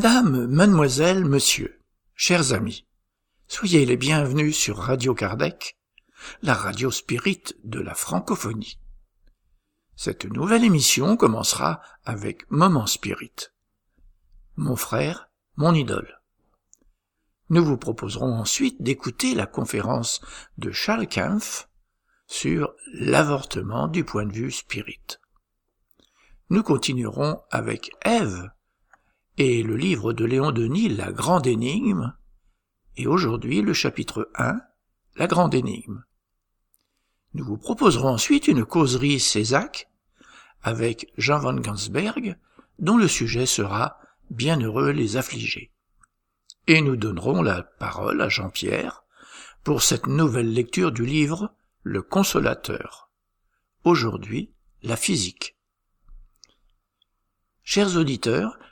Madame, mademoiselle, monsieur, chers amis, soyez les bienvenus sur Radio Kardec, la radio spirit de la francophonie. Cette nouvelle émission commencera avec Moment Spirit. Mon frère, mon idole. Nous vous proposerons ensuite d'écouter la conférence de Charles Kempf sur l'avortement du point de vue spirit. Nous continuerons avec Ève et le livre de Léon Denis, La Grande Énigme, et aujourd'hui le chapitre 1, La Grande Énigme. Nous vous proposerons ensuite une causerie Césac avec Jean van Gansberg, dont le sujet sera Bienheureux les affligés. Et nous donnerons la parole à Jean-Pierre pour cette nouvelle lecture du livre Le Consolateur. Aujourd'hui, la physique. Chers auditeurs,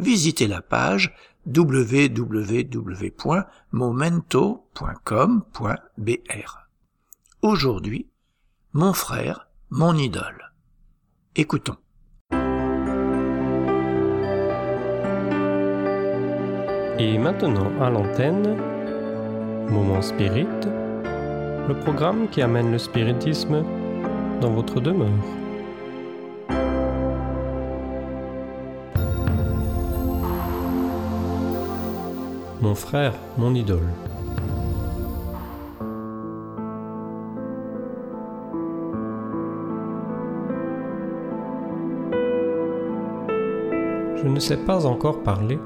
visitez la page www.momento.com.br. Aujourd'hui, mon frère, mon idole. Écoutons. Et maintenant à l'antenne, Moment Spirit, le programme qui amène le spiritisme dans votre demeure. Mon frère, mon idole. Je ne sais pas encore parler,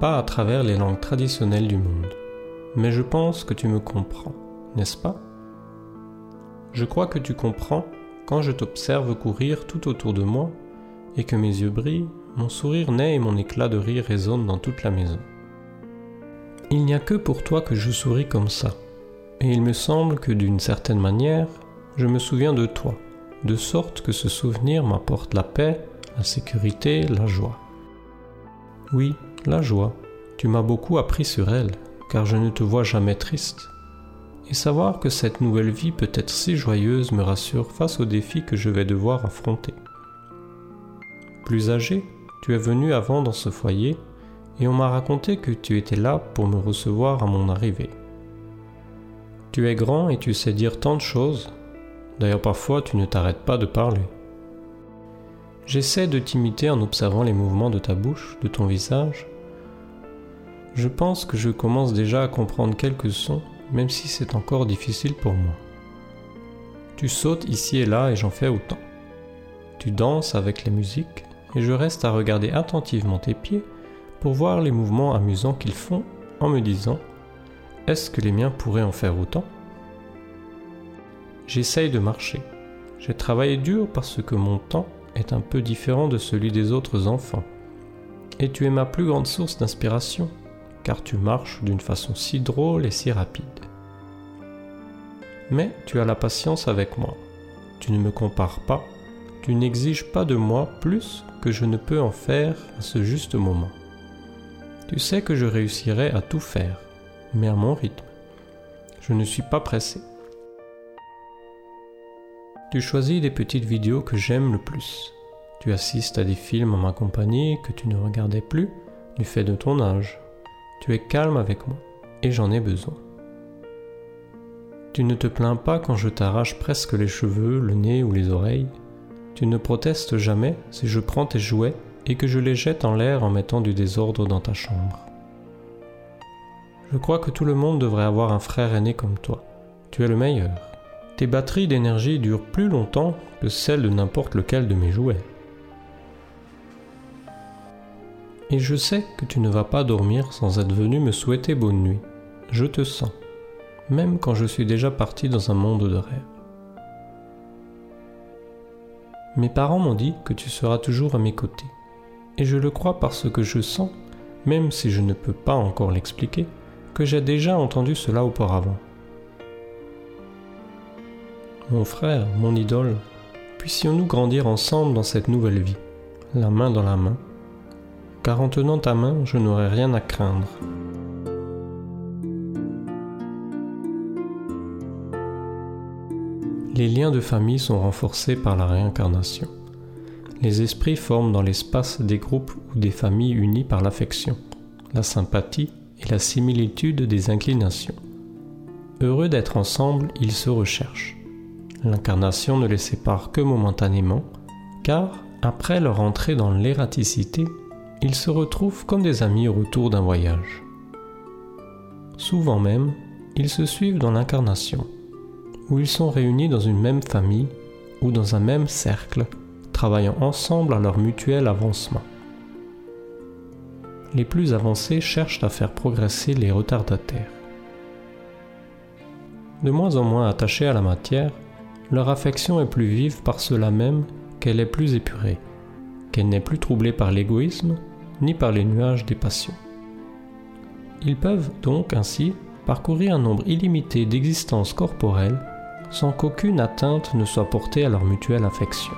pas à travers les langues traditionnelles du monde, mais je pense que tu me comprends, n'est-ce pas? Je crois que tu comprends quand je t'observe courir tout autour de moi et que mes yeux brillent, mon sourire naît et mon éclat de rire résonne dans toute la maison. Il n'y a que pour toi que je souris comme ça. Et il me semble que d'une certaine manière, je me souviens de toi, de sorte que ce souvenir m'apporte la paix, la sécurité, la joie. Oui, la joie. Tu m'as beaucoup appris sur elle, car je ne te vois jamais triste. Et savoir que cette nouvelle vie peut être si joyeuse me rassure face aux défis que je vais devoir affronter. Plus âgé, tu es venu avant dans ce foyer et on m'a raconté que tu étais là pour me recevoir à mon arrivée. Tu es grand et tu sais dire tant de choses, d'ailleurs parfois tu ne t'arrêtes pas de parler. J'essaie de t'imiter en observant les mouvements de ta bouche, de ton visage. Je pense que je commence déjà à comprendre quelques sons, même si c'est encore difficile pour moi. Tu sautes ici et là et j'en fais autant. Tu danses avec les musiques et je reste à regarder attentivement tes pieds pour voir les mouvements amusants qu'ils font en me disant Est-ce que les miens pourraient en faire autant? J'essaye de marcher. J'ai travaillé dur parce que mon temps est un peu différent de celui des autres enfants. Et tu es ma plus grande source d'inspiration, car tu marches d'une façon si drôle et si rapide. Mais tu as la patience avec moi. Tu ne me compares pas, tu n'exiges pas de moi plus que je ne peux en faire à ce juste moment. Tu sais que je réussirai à tout faire, mais à mon rythme. Je ne suis pas pressé. Tu choisis les petites vidéos que j'aime le plus. Tu assistes à des films en ma compagnie que tu ne regardais plus du fait de ton âge. Tu es calme avec moi et j'en ai besoin. Tu ne te plains pas quand je t'arrache presque les cheveux, le nez ou les oreilles. Tu ne protestes jamais si je prends tes jouets et que je les jette en l'air en mettant du désordre dans ta chambre. Je crois que tout le monde devrait avoir un frère aîné comme toi. Tu es le meilleur. Tes batteries d'énergie durent plus longtemps que celles de n'importe lequel de mes jouets. Et je sais que tu ne vas pas dormir sans être venu me souhaiter bonne nuit. Je te sens, même quand je suis déjà parti dans un monde de rêve. Mes parents m'ont dit que tu seras toujours à mes côtés et je le crois parce que je sens même si je ne peux pas encore l'expliquer, que j'ai déjà entendu cela auparavant. Mon frère, mon idole, puissions-nous grandir ensemble dans cette nouvelle vie, la main dans la main, car en tenant ta main, je n'aurai rien à craindre. Les liens de famille sont renforcés par la réincarnation. Les esprits forment dans l'espace des groupes ou des familles unis par l'affection, la sympathie et la similitude des inclinations. Heureux d'être ensemble, ils se recherchent. L'incarnation ne les sépare que momentanément, car, après leur entrée dans l'ératicité, ils se retrouvent comme des amis au retour d'un voyage. Souvent même, ils se suivent dans l'incarnation, où ils sont réunis dans une même famille ou dans un même cercle, travaillant ensemble à leur mutuel avancement. Les plus avancés cherchent à faire progresser les retardataires. De moins en moins attachés à la matière, leur affection est plus vive par cela même qu'elle est plus épurée, qu'elle n'est plus troublée par l'égoïsme ni par les nuages des passions. Ils peuvent donc ainsi parcourir un nombre illimité d'existences corporelles sans qu'aucune atteinte ne soit portée à leur mutuelle affection.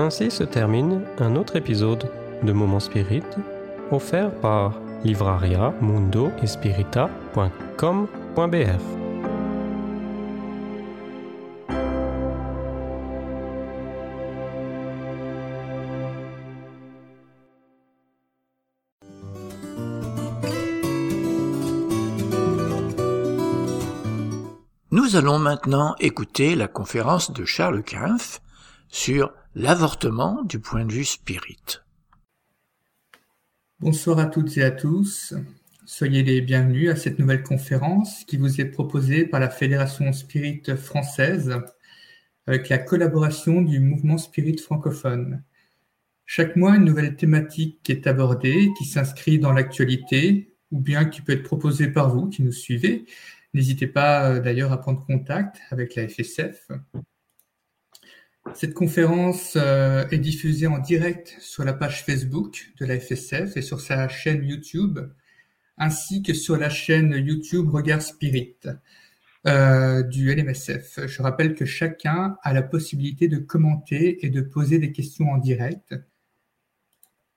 Ainsi se termine un autre épisode de Moment Spirit offert par livraria mundo Nous allons maintenant écouter la conférence de Charles Kempf sur l'avortement du point de vue spirit. Bonsoir à toutes et à tous. Soyez les bienvenus à cette nouvelle conférence qui vous est proposée par la Fédération Spirit française avec la collaboration du mouvement Spirit francophone. Chaque mois, une nouvelle thématique est abordée, qui s'inscrit dans l'actualité ou bien qui peut être proposée par vous qui nous suivez. N'hésitez pas euh, d'ailleurs à prendre contact avec la FSF cette conférence euh, est diffusée en direct sur la page Facebook de la FSF et sur sa chaîne YouTube, ainsi que sur la chaîne YouTube Regard Spirit euh, du LMSF. Je rappelle que chacun a la possibilité de commenter et de poser des questions en direct.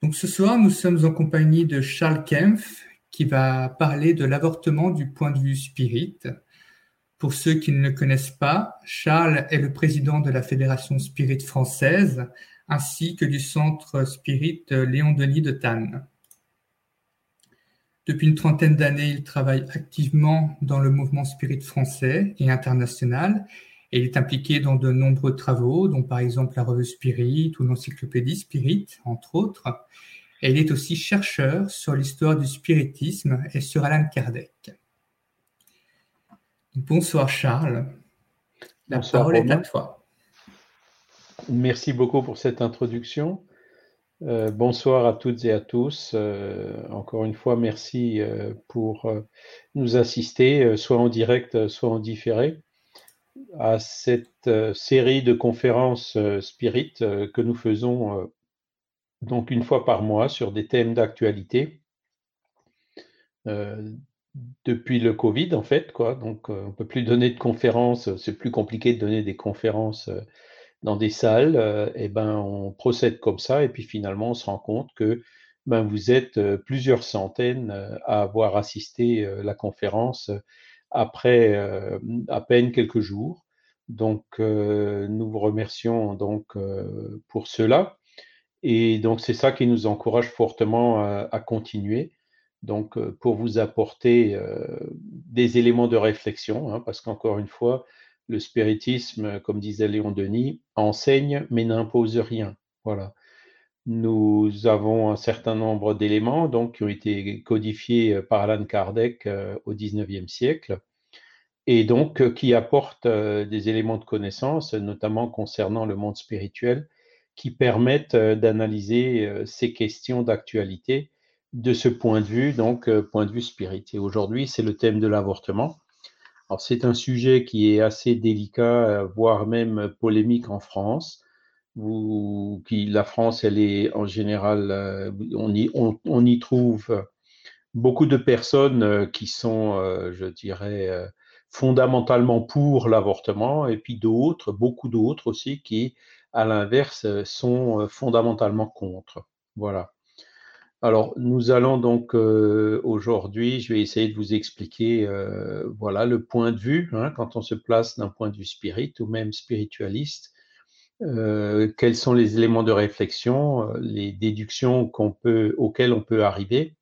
Donc ce soir, nous sommes en compagnie de Charles Kempf qui va parler de l'avortement du point de vue spirit. Pour ceux qui ne le connaissent pas, Charles est le président de la Fédération Spirit française ainsi que du Centre Spirit Léon Denis de Tannes. Depuis une trentaine d'années, il travaille activement dans le mouvement spirit français et international il est impliqué dans de nombreux travaux, dont par exemple la revue Spirit ou l'encyclopédie Spirit, entre autres. Et il est aussi chercheur sur l'histoire du spiritisme et sur Alan Kardec. Bonsoir Charles. La parole est à toi. Merci beaucoup pour cette introduction. Euh, bonsoir à toutes et à tous. Euh, encore une fois, merci euh, pour nous assister, soit en direct, soit en différé, à cette série de conférences Spirit que nous faisons donc une fois par mois sur des thèmes d'actualité depuis le Covid, en fait, quoi. Donc, euh, on peut plus donner de conférences, c'est plus compliqué de donner des conférences euh, dans des salles. Euh, et ben, on procède comme ça, et puis finalement, on se rend compte que ben, vous êtes plusieurs centaines à avoir assisté la conférence après à peine quelques jours. Donc, nous vous remercions donc pour cela. Et donc, c'est ça qui nous encourage fortement à continuer donc euh, pour vous apporter euh, des éléments de réflexion, hein, parce qu'encore une fois, le spiritisme, comme disait Léon Denis, enseigne mais n'impose rien. Voilà. Nous avons un certain nombre d'éléments donc qui ont été codifiés euh, par Alan Kardec au XIXe siècle et donc qui apportent des éléments de connaissance, notamment concernant le monde spirituel, qui permettent d'analyser ces questions d'actualité de ce point de vue, donc euh, point de vue spirit. Et aujourd'hui, c'est le thème de l'avortement. Alors, c'est un sujet qui est assez délicat, voire même polémique en France. Qui, la France, elle est en général, on y, on y trouve beaucoup de personnes qui sont, je dirais, fondamentalement pour l'avortement, et puis d'autres, beaucoup d'autres aussi, qui, à l'inverse, sont fondamentalement contre. Voilà. Alors, nous allons donc euh, aujourd'hui, je vais essayer de vous expliquer, euh, voilà, le point de vue, hein, quand on se place d'un point de vue spirit ou même spiritualiste, euh, quels sont les éléments de réflexion, les déductions auxquelles on peut arriver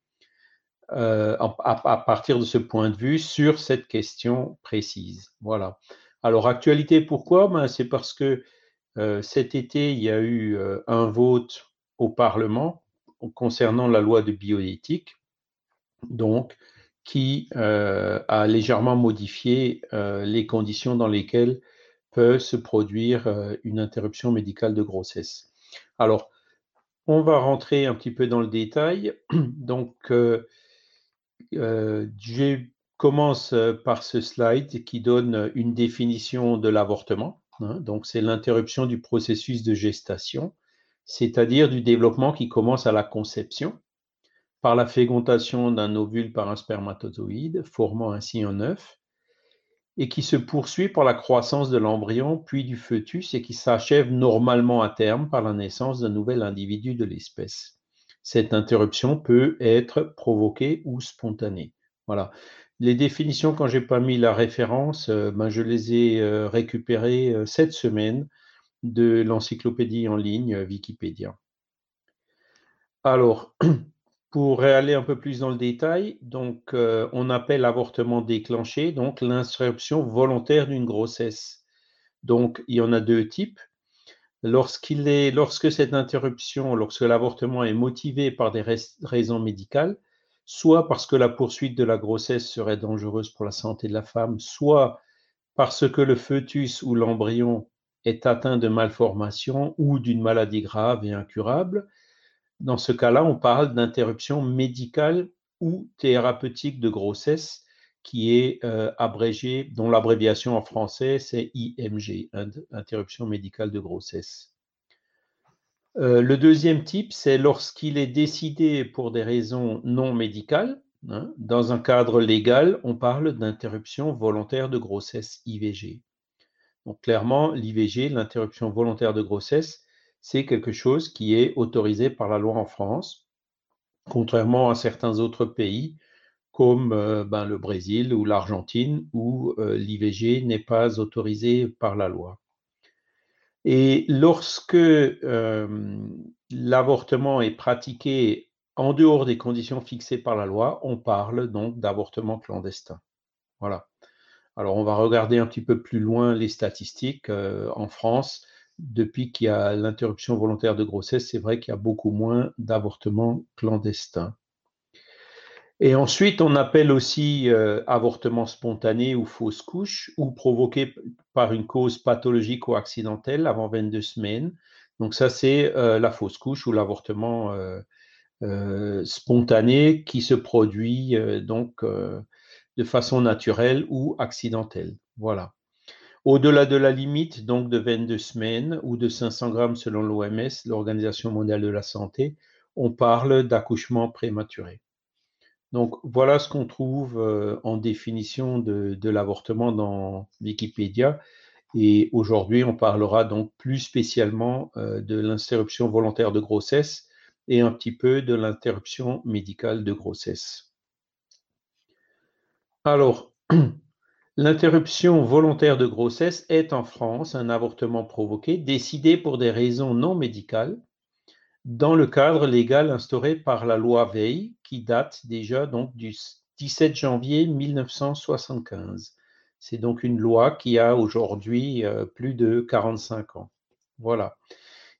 à, à, partir de ce point de vue sur cette question précise. Voilà. Alors, actualité, pourquoi? Ben, C'est parce que cet été, il y a eu un vote au Parlement concernant la loi de bioéthique, donc qui euh, a légèrement modifié euh, les conditions dans lesquelles peut se produire euh, une interruption médicale de grossesse. Alors, on va rentrer un petit peu dans le détail. Donc, je commence par ce slide qui donne une définition de l'avortement. Hein. donc, c'est l'interruption du processus de gestation c'est-à-dire du développement qui commence à la conception, par la fécondation d'un ovule par un spermatozoïde, formant ainsi un œuf, et qui se poursuit par la croissance de l'embryon puis du fœtus et qui s'achève normalement à terme par la naissance d'un nouvel individu de l'espèce. Cette interruption peut être provoquée ou spontanée. Voilà. Les définitions, quand j'ai pas mis la référence, euh, ben je les ai euh, récupérées euh, cette semaine de l'encyclopédie en ligne euh, Wikipédia. Alors, pour aller un peu plus dans le détail, donc euh, on appelle avortement déclenché donc l'interruption volontaire d'une grossesse. Donc il y en a deux types. Lorsqu'il est, lorsque cette interruption, lorsque l'avortement est motivé par des raisons médicales, soit parce que la poursuite de la grossesse serait dangereuse pour la santé de la femme, soit parce que le fœtus ou l'embryon est atteint de malformation ou d'une maladie grave et incurable, dans ce cas-là, on parle d'interruption médicale ou thérapeutique de grossesse qui est euh, abrégée, dont l'abréviation en français c'est IMG, interruption médicale de grossesse. Euh, le deuxième type, c'est lorsqu'il est décidé pour des raisons non médicales. Hein, dans un cadre légal, on parle d'interruption volontaire de grossesse IVG. Donc clairement, l'IVG, l'interruption volontaire de grossesse, c'est quelque chose qui est autorisé par la loi en France, contrairement à certains autres pays comme euh, ben, le Brésil ou l'Argentine, où euh, l'IVG n'est pas autorisé par la loi. Et lorsque euh, l'avortement est pratiqué en dehors des conditions fixées par la loi, on parle donc d'avortement clandestin. Voilà. Alors, on va regarder un petit peu plus loin les statistiques. Euh, en France, depuis qu'il y a l'interruption volontaire de grossesse, c'est vrai qu'il y a beaucoup moins d'avortements clandestins. Et ensuite, on appelle aussi euh, avortement spontané ou fausse couche, ou provoqué par une cause pathologique ou accidentelle avant 22 semaines. Donc ça, c'est euh, la fausse couche ou l'avortement spontané qui se produit donc de façon naturelle ou accidentelle. Voilà. Au-delà de la limite, donc de 22 semaines ou de 500 grammes selon l'OMS, l'Organisation mondiale de la santé, on parle d'accouchement prématuré. Donc voilà ce qu'on trouve euh, en définition de, l'avortement dans Wikipédia. Et aujourd'hui, on parlera donc plus spécialement euh, de l'interruption volontaire de grossesse et un petit peu de l'interruption médicale de grossesse. Alors, l'interruption volontaire de grossesse est en France un avortement provoqué décidé pour des raisons non médicales dans le cadre légal instauré par la loi Veil qui date déjà donc du 17 janvier 1975. C'est donc une loi qui a aujourd'hui euh, plus de 45 ans. Voilà.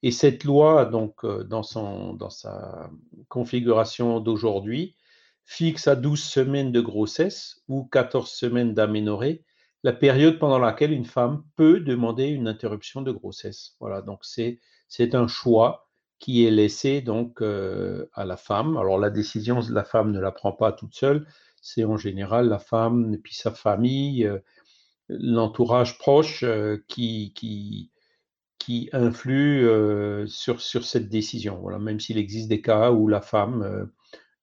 Et cette loi, donc, euh, dans, son, dans sa configuration d'aujourd'hui, fixe à 12 semaines de grossesse ou 14 semaines d'aménorrhée la période pendant laquelle une femme peut demander une interruption de grossesse. Voilà, donc c'est, un choix qui est laissée donc à la femme. Alors la décision, la femme ne la prend pas toute seule, c'est en général la femme et puis sa famille, l'entourage proche qui, qui, qui influe sur, sur cette décision. Voilà, même s'il existe des cas où la femme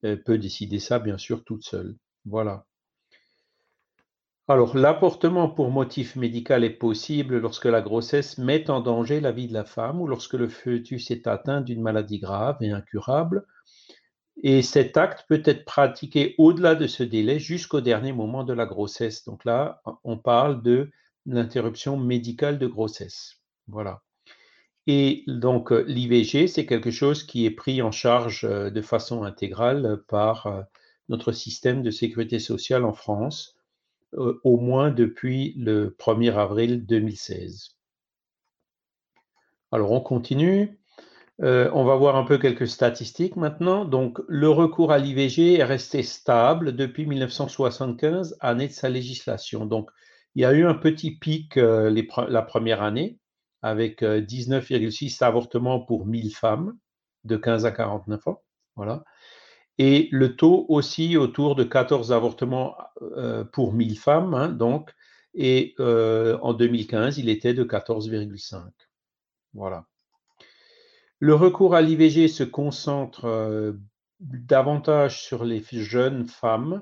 peut décider ça, bien sûr, toute seule. Voilà. Alors, l'apportement pour motif médical est possible lorsque la grossesse met en danger la vie de la femme ou lorsque le fœtus est atteint d'une maladie grave et incurable. Et cet acte peut être pratiqué au-delà de ce délai jusqu'au dernier moment de la grossesse. Donc là, on parle de l'interruption médicale de grossesse. Voilà. Et donc, l'IVG, c'est quelque chose qui est pris en charge euh, de façon intégrale par euh, notre système de sécurité sociale en France euh, au moins depuis le 1er avril 2016. Alors on continue. Euh, on va voir un peu quelques statistiques maintenant. Donc le recours à l'IVG est resté stable depuis 1975, année de sa législation. Donc il y a eu un petit pic euh, la première année avec 19,6 avortements pour 1000 femmes de 15 à 49 ans. Voilà et le taux aussi autour de 14 avortements euh, pour 1000 femmes, hein, donc, et euh, en 2015, il était de 14,5. Voilà. Le recours à l'IVG se concentre euh, davantage sur les jeunes femmes,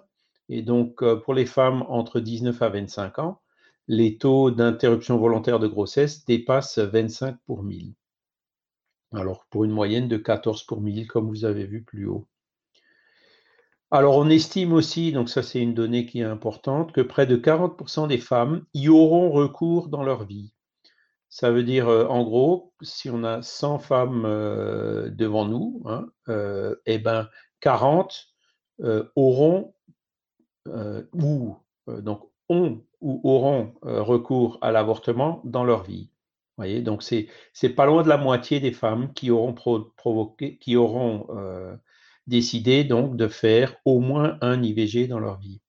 et donc pour les femmes entre 19 à 25 ans, les taux d'interruption volontaire de grossesse dépassent 25 pour 1000. Alors pour une moyenne de 14 pour 1000, comme vous avez vu plus haut. Alors, on estime aussi, donc ça c'est une donnée qui est importante, que près de 40% des femmes y auront recours dans leur vie. Ça veut dire, euh, en gros, si on a 100 femmes euh, devant nous, hein, euh, eh ben 40 auront ou donc ont ou auront recours à l'avortement dans leur vie. Vous voyez, donc c'est pas loin de la moitié des femmes qui auront provoqué, qui auront décidé donc de faire au moins un IVG dans leur vie.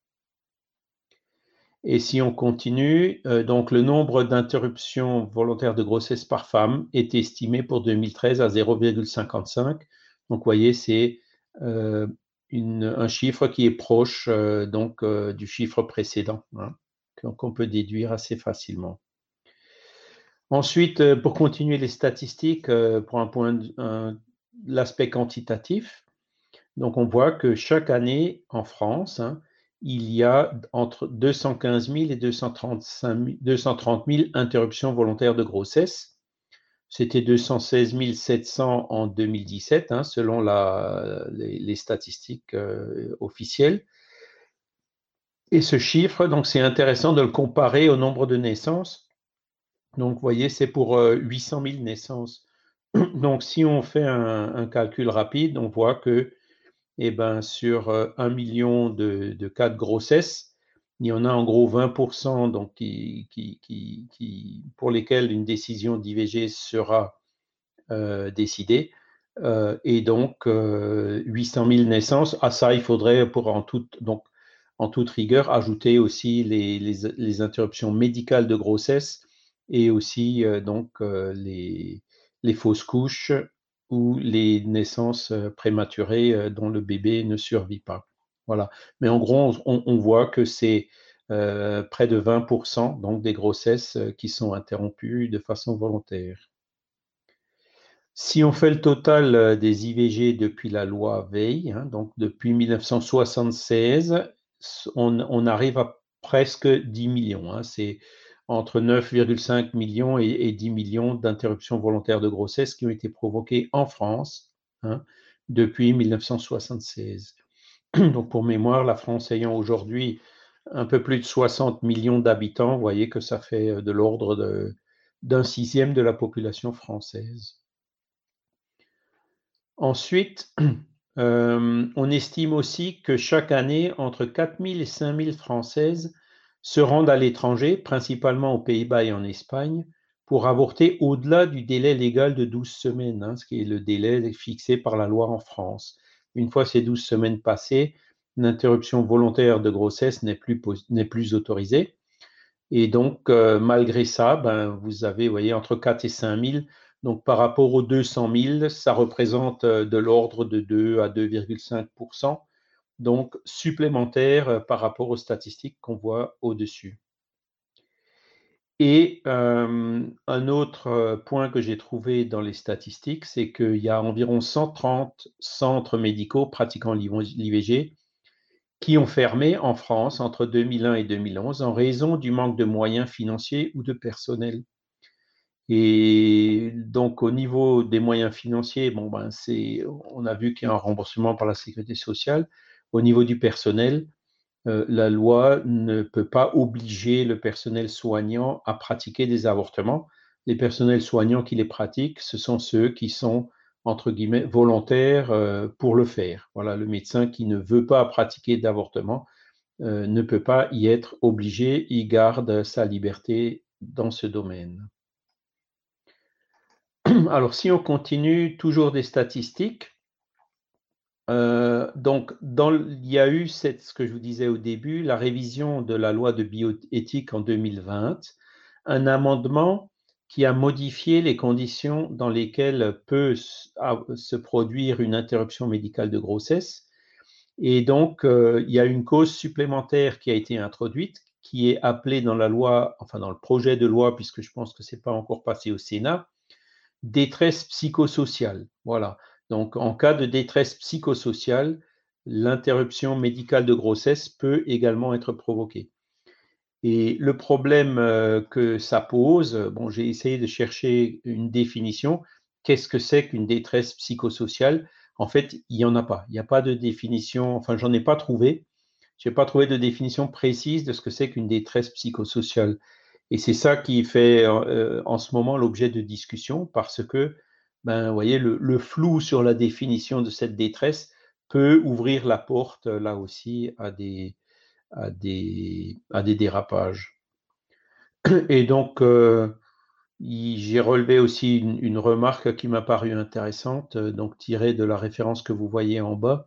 Et si on continue, euh, donc le nombre d'interruptions volontaires de grossesse par femme est estimé pour 2013 à 0,55. Donc, vous voyez, c'est euh, un chiffre qui est proche euh, donc du chiffre précédent, hein, qu'on peut déduire assez facilement. Ensuite, pour continuer les statistiques, pour un point, l'aspect quantitatif, donc on voit que chaque année en France, hein, il y a entre 215 000 et 230 000 interruptions volontaires de grossesse. C'était 216 700 en 2017, hein, selon les, statistiques euh, officielles. Et ce chiffre, donc c'est intéressant de le comparer au nombre de naissances. Donc, vous voyez, c'est pour 800 euh, 000 naissances. Donc, si on fait un calcul rapide, on voit que eh ben, sur euh, un million de, cas de grossesse, il y en a en gros 20% donc, qui, qui, pour lesquels une décision d'IVG sera euh, décidée. Euh, et donc, 800 000 naissances. À ça, il faudrait, pour en toute, rigueur, ajouter aussi les, interruptions médicales de grossesse et aussi les, fausses couches ou les naissances euh, prématurées euh, dont le bébé ne survit pas. Voilà. Mais en gros, on, voit que c'est euh, près de 20% donc des grossesses qui sont interrompues de façon volontaire. Si on fait le total des IVG depuis la loi Veil, hein, donc depuis 1976, on, arrive à presque 10 millions. Hein. c'est entre 9,5 millions et, 10 millions d'interruptions volontaires de grossesse qui ont été provoquées en France hein, depuis 1976. Donc pour mémoire, la France ayant aujourd'hui un peu plus de 60 millions d'habitants, vous voyez que ça fait euh, de l'ordre d'un sixième de la population française. Ensuite, euh, on estime aussi que chaque année, entre 4 000 et 5 000 Françaises se rendent à l'étranger, principalement aux Pays-Bas et en Espagne, pour avorter au-delà du délai légal de 12 semaines, hein, ce qui est le délai fixé par la loi en France. Une fois ces 12 semaines passées, l'interruption volontaire de grossesse n'est plus, autorisée. Et donc, euh, malgré ça, ben, vous avez, entre 4 et 5 000 Donc par rapport aux 200 000, ça représente de l'ordre de 2 à 2,5% donc supplémentaire par rapport aux statistiques qu'on voit au-dessus. Et un autre point que j'ai trouvé dans les statistiques, c'est qu'il y a environ 130 centres médicaux pratiquant l'IVG qui ont fermé en France entre 2001 et 2011 en raison du manque de moyens financiers ou de personnel. Et donc, au niveau des moyens financiers, bon, ben, c'est, on a vu qu'il y a un remboursement par la sécurité sociale. Au niveau du personnel, euh, la loi ne peut pas obliger le personnel soignant à pratiquer des avortements. Les personnels soignants qui les pratiquent, ce sont ceux qui sont, volontaires euh, pour le faire. Voilà, le médecin qui ne veut pas pratiquer d'avortement euh, ne peut pas y être obligé, il garde sa liberté dans ce domaine. Alors, si on continue, toujours des statistiques, euh, donc, il y a eu cette, ce que je vous disais au début, la révision de la loi de bioéthique en 2020, un amendement qui a modifié les conditions dans lesquelles peut se produire une interruption médicale de grossesse. Et donc, euh, il y a une cause supplémentaire qui a été introduite, qui est appelée dans la loi, enfin dans le projet de loi, puisque je pense que ce n'est pas encore passé au Sénat, détresse psychosociale. Voilà. Donc, en cas de détresse psychosociale, l'interruption médicale de grossesse peut également être provoquée. Et le problème euh, que ça pose, bon, j'ai essayé de chercher une définition. Qu'est-ce que c'est qu'une détresse psychosociale? En fait, il n'y en a pas. Il n'y a pas de définition, enfin, j'en ai pas trouvé. Je n'ai pas trouvé de définition précise de ce que c'est qu'une détresse psychosociale. Et c'est ça qui fait euh, en ce moment l'objet de discussion parce que ben, le, flou sur la définition de cette détresse peut ouvrir la porte, là aussi, à des, dérapages. Et donc, euh, j'ai relevé aussi une, remarque qui m'a paru intéressante, donc tirée de la référence que vous voyez en bas.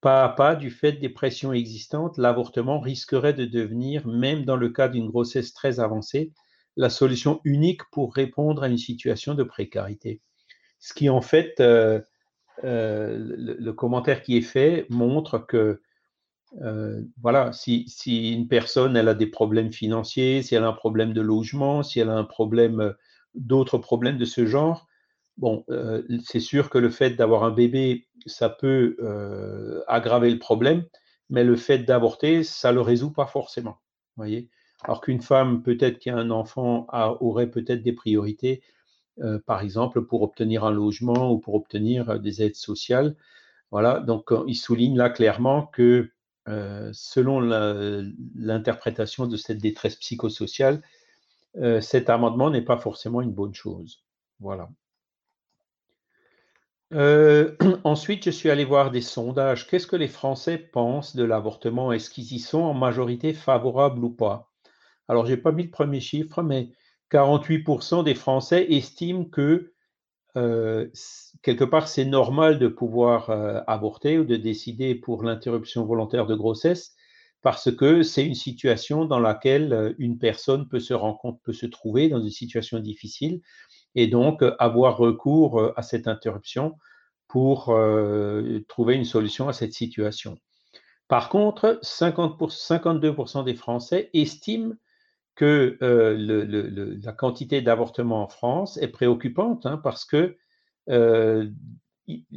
Pas à pas, du fait des pressions existantes, l'avortement risquerait de devenir, même dans le cas d'une grossesse très avancée, la solution unique pour répondre à une situation de précarité ce qui en fait, euh, euh, le, commentaire qui est fait montre que, euh, voilà, si, une personne a des problèmes financiers, si elle a un problème de logement, si elle a un problème, d'autres problèmes de ce genre, bon, c'est sûr que le fait d'avoir un bébé, ça peut aggraver le problème, mais le fait d'avorter, ça ne le résout pas forcément. Voyez Alors qu'une femme, peut-être qui a un enfant, aurait peut-être des priorités euh, par exemple, pour obtenir un logement ou pour obtenir euh, des aides sociales. Voilà, donc il souligne là clairement que euh, selon l'interprétation de cette détresse psychosociale, cet amendement n'est pas forcément une bonne chose. Voilà. ensuite, je suis allé voir des sondages. Qu'est-ce que les Français pensent de l'avortement? Est-ce qu'ils y sont en majorité favorables ou pas? Alors, je n'ai pas mis le premier chiffre, mais 48% des Français estiment que euh, quelque part c'est normal de pouvoir euh, avorter ou de décider pour l'interruption volontaire de grossesse parce que c'est une situation dans laquelle euh, une personne peut se rendre peut se trouver dans une situation difficile et donc avoir recours à cette interruption pour trouver une solution à cette situation. Par contre, 50 52% des Français estiment que euh, la quantité d'avortements en France est préoccupante hein, parce que euh,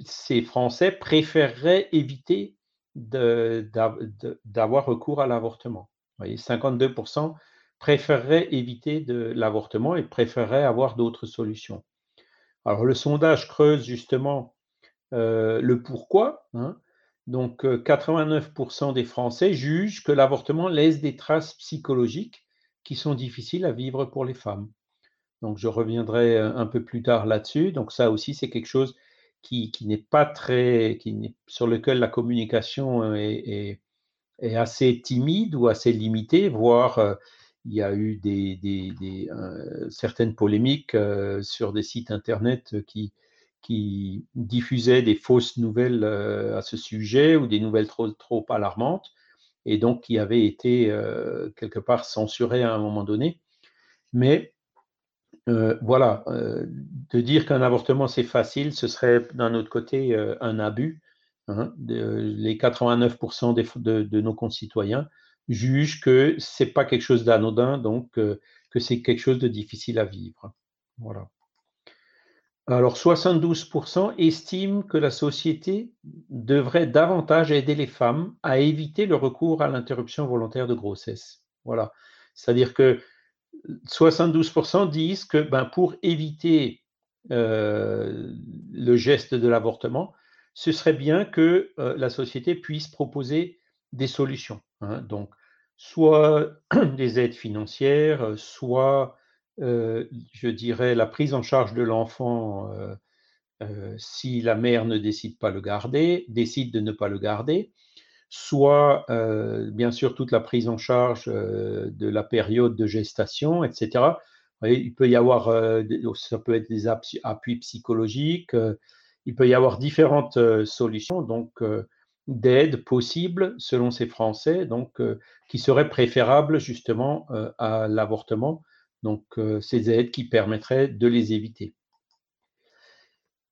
ces Français préféreraient éviter d'avoir recours à l'avortement. Vous voyez, 52% préféreraient éviter l'avortement et préféreraient avoir d'autres solutions. Alors le sondage creuse justement euh, le pourquoi. Hein. Donc 89% des Français jugent que l'avortement laisse des traces psychologiques qui sont difficiles à vivre pour les femmes. Donc, je reviendrai un peu plus tard là-dessus. Donc, ça aussi, c'est quelque chose qui, n'est pas très, qui sur lequel la communication est, est, assez timide ou assez limitée, voire il y a eu des, des, certaines polémiques sur des sites internet qui, qui diffusaient des fausses nouvelles à ce sujet ou des nouvelles trop alarmantes et donc qui avait été euh, quelque part censuré à un moment donné. Mais euh, voilà, euh, de dire qu'un avortement c'est facile, ce serait d'un autre côté un abus. Hein, les 89% de, de, nos concitoyens jugent que c'est pas quelque chose d'anodin, donc que c'est quelque chose de difficile à vivre. Voilà. Alors, 72% estiment que la société devrait davantage aider les femmes à éviter le recours à l'interruption volontaire de grossesse. Voilà. C'est-à-dire que 72% disent que ben, pour éviter euh, le geste de l'avortement, ce serait bien que euh, la société puisse proposer des solutions. Hein. Donc, soit des aides financières, soit euh, je dirais, la prise en charge de l'enfant euh, euh, si la mère ne décide pas le garder, décide de ne pas le garder, soit bien sûr toute la prise en charge de la période de gestation, etc. il peut y avoir, ça peut être des appuis psychologiques, il peut y avoir différentes solutions donc d'aide possibles selon ces Français, donc qui seraient préférables justement à l'avortement donc, euh, ces aides qui permettraient de les éviter.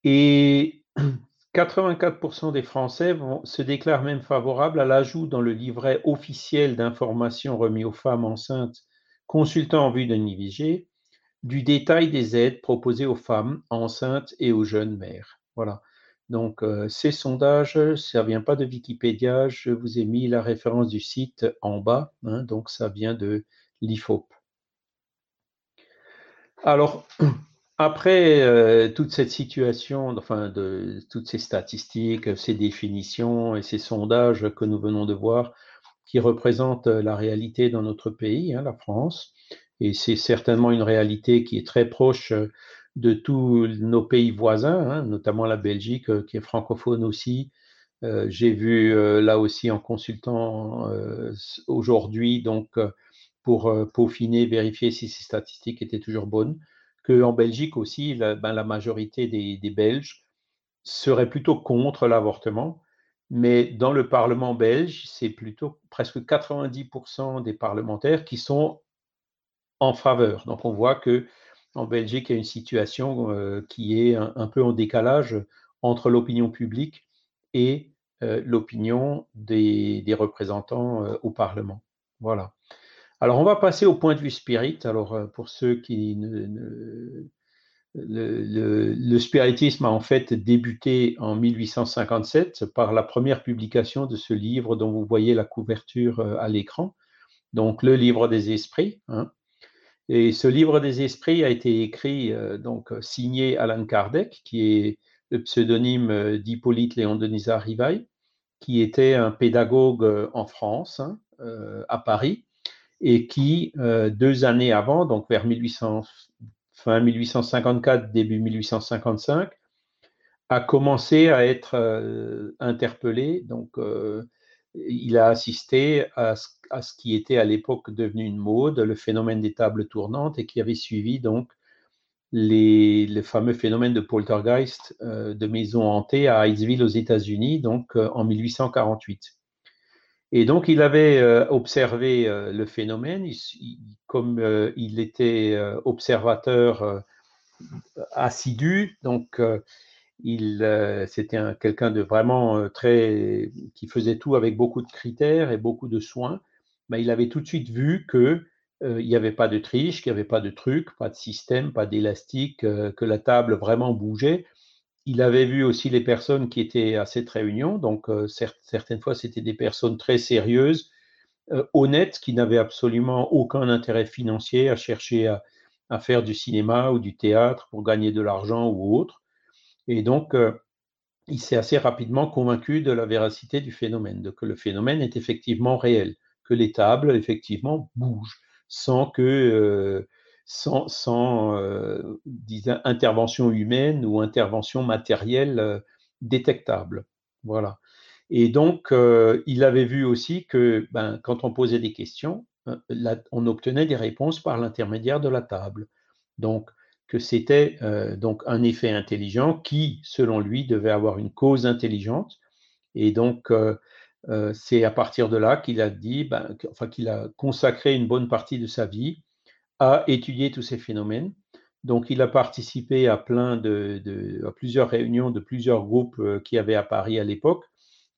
Et 84% des Français se déclarent même favorables à l'ajout dans le livret officiel d'information remis aux femmes enceintes consultant en vue d'un IVG du détail des aides proposées aux femmes enceintes et aux jeunes mères. Voilà. Donc, euh, ces sondages, ça ne vient pas de Wikipédia. Je vous ai mis la référence du site en bas. Hein, donc, ça vient de l'IFOP. Alors, après euh, toute cette situation, enfin, de toutes ces statistiques, ces définitions et ces sondages que nous venons de voir, qui représentent la réalité dans notre pays, hein, la France, et c'est certainement une réalité qui est très proche de tous nos pays voisins, hein, notamment la Belgique, euh, qui est francophone aussi. Euh, j'ai vu là aussi en consultant aujourd'hui, donc pour euh, peaufiner, vérifier si ces statistiques étaient toujours bonnes, qu'en Belgique aussi, la, ben, majorité des, Belges seraient plutôt contre l'avortement. Mais dans le Parlement belge, c'est plutôt presque 90% des parlementaires qui sont en faveur. Donc on voit que en Belgique, il y a une situation euh, qui est un, peu en décalage entre l'opinion publique et euh, l'opinion des, représentants au Parlement. Voilà. Alors, on va passer au point de vue spirit. Alors, euh, pour ceux qui ne. le, spiritisme a en fait débuté en 1857 par la première publication de ce livre dont vous voyez la couverture euh, à l'écran, donc le livre des esprits. Hein. Et ce livre des esprits a été écrit, euh, donc signé Alan Kardec, qui est le pseudonyme d'Hippolyte Léon Denisard Rivail, qui était un pédagogue en France, hein, à Paris, et qui, euh, deux années avant, donc vers 1800, fin 1854, début 1855, a commencé à être euh, interpellé. Donc, euh, il a assisté à ce, qui était à l'époque devenu une mode, le phénomène des tables tournantes, et qui avait suivi donc le fameux phénomène de poltergeist de maison hantée à Hightsville aux États-Unis, donc en 1848. Et donc, il avait euh, observé euh, le phénomène, comme euh, il était observateur assidu, donc il, c'était quelqu'un de vraiment très, qui faisait tout avec beaucoup de critères et beaucoup de soins. Mais il avait tout de suite vu que il n'y avait pas de triche, qu'il n'y avait pas de truc, pas de système, pas d'élastique, que la table vraiment bougeait il avait vu aussi les personnes qui étaient à cette réunion. Donc, euh, certaines fois, c'était des personnes très sérieuses, euh, honnêtes, qui n'avaient absolument aucun intérêt financier à chercher à, faire du cinéma ou du théâtre pour gagner de l'argent ou autre. Et donc, euh, il s'est assez rapidement convaincu de la véracité du phénomène, de que le phénomène est effectivement réel, que les tables, effectivement, bougent sans que sans, euh, intervention humaine ou intervention matérielle euh, détectable. Voilà. Et donc, euh, il avait vu aussi que ben, quand on posait des questions, on obtenait des réponses par l'intermédiaire de la table. Donc, que c'était donc un effet intelligent qui, selon lui, devait avoir une cause intelligente. Et donc, c'est à partir de là qu'il a dit, ben, enfin, qu'il a consacré une bonne partie de sa vie à étudier tous ces phénomènes Donc, il a participé à plein de, à plusieurs réunions de plusieurs groupes qui avaient à Paris à l'époque.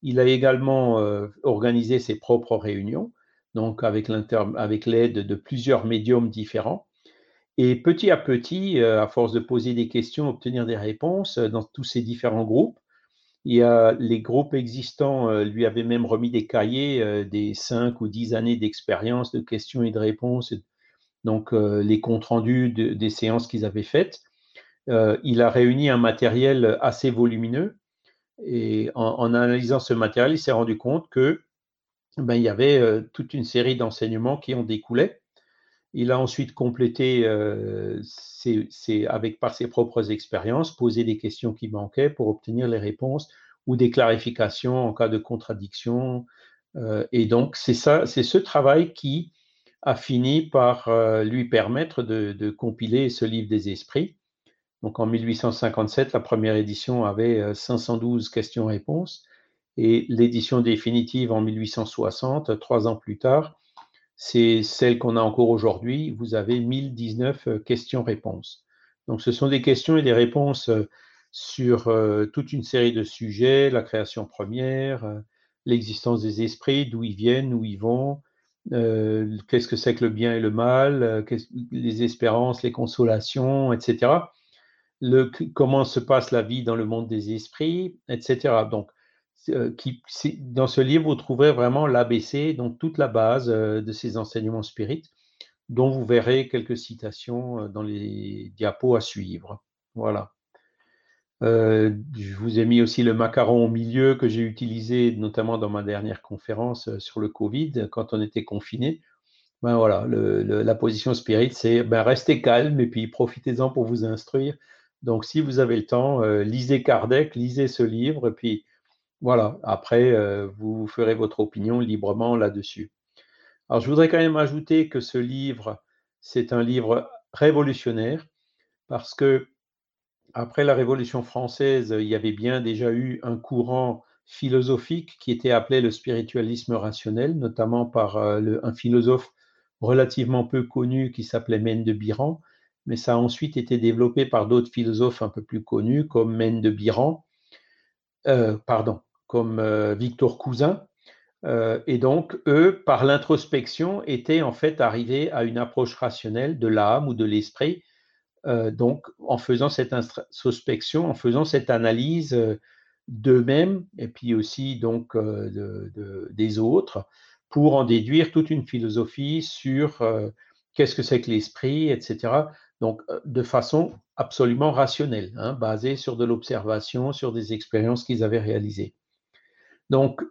Il a également organisé ses propres réunions, donc avec l'aide de plusieurs médiums différents. Et petit à petit, à force de poser des questions, obtenir des réponses dans tous ces différents groupes, il a les groupes existants euh, lui avaient même remis des cahiers euh, des 5 ou 10 années d'expérience de questions et de réponses, donc euh, les comptes rendus des séances qu'ils avaient faites. il a réuni un matériel assez volumineux et en, analysant ce matériel, il s'est rendu compte que ben, il y avait toute une série d'enseignements qui en découlaient. Il a ensuite complété avec, par ses propres expériences, posé des questions qui manquaient pour obtenir les réponses ou des clarifications en cas de contradiction. Euh, et donc, c'est ça, c'est ce travail qui a fini par euh, lui permettre de, compiler ce livre des esprits. Donc, en 1857, la première édition avait 512 euh, questions-réponses et l'édition définitive en 1860, trois ans plus tard, c'est celle qu'on a encore aujourd'hui. Vous avez 1019 euh, questions-réponses. Donc, ce sont des questions et des réponses sur toute une série de sujets, la création première, l'existence des esprits, d'où ils viennent, où ils vont, qu'est-ce que c'est que le bien et le mal, les espérances, les consolations, etc. Le, comment se passe la vie dans le monde des esprits, etc. Donc, euh, qui, dans ce livre, vous trouverez vraiment l'ABC, donc toute la base euh, de ces enseignements spirites, dont vous verrez quelques citations euh, dans les diapos à suivre. Voilà. Je vous ai mis aussi le macaron au milieu que j'ai utilisé notamment dans ma dernière conférence sur le Covid, quand on était confiné. Ben voilà, la position spirit, c'est ben restez calme et puis profitez-en pour vous instruire. Donc, si vous avez le temps, lisez Kardec, lisez ce livre, et puis voilà, après, euh, vous ferez votre opinion librement là-dessus. Alors, je voudrais quand même ajouter que ce livre, c'est un livre révolutionnaire parce que après la Révolution française, il y avait bien déjà eu un courant philosophique qui était appelé le spiritualisme rationnel, notamment par euh, un philosophe relativement peu connu qui s'appelait Mène de Biran, mais ça a ensuite été développé par d'autres philosophes un peu plus connus comme euh, pardon, comme euh, Victor Cousin. Et donc, eux, par l'introspection, étaient en fait arrivés à une approche rationnelle de l'âme ou de l'esprit. Euh, donc, en faisant cette introspection, en faisant cette analyse d'eux-mêmes et puis aussi donc des autres, pour en déduire toute une philosophie sur qu'est-ce que c'est que l'esprit, etc. Donc, de façon absolument rationnelle, hein, basée sur de l'observation, sur des expériences qu'ils avaient réalisées. Donc,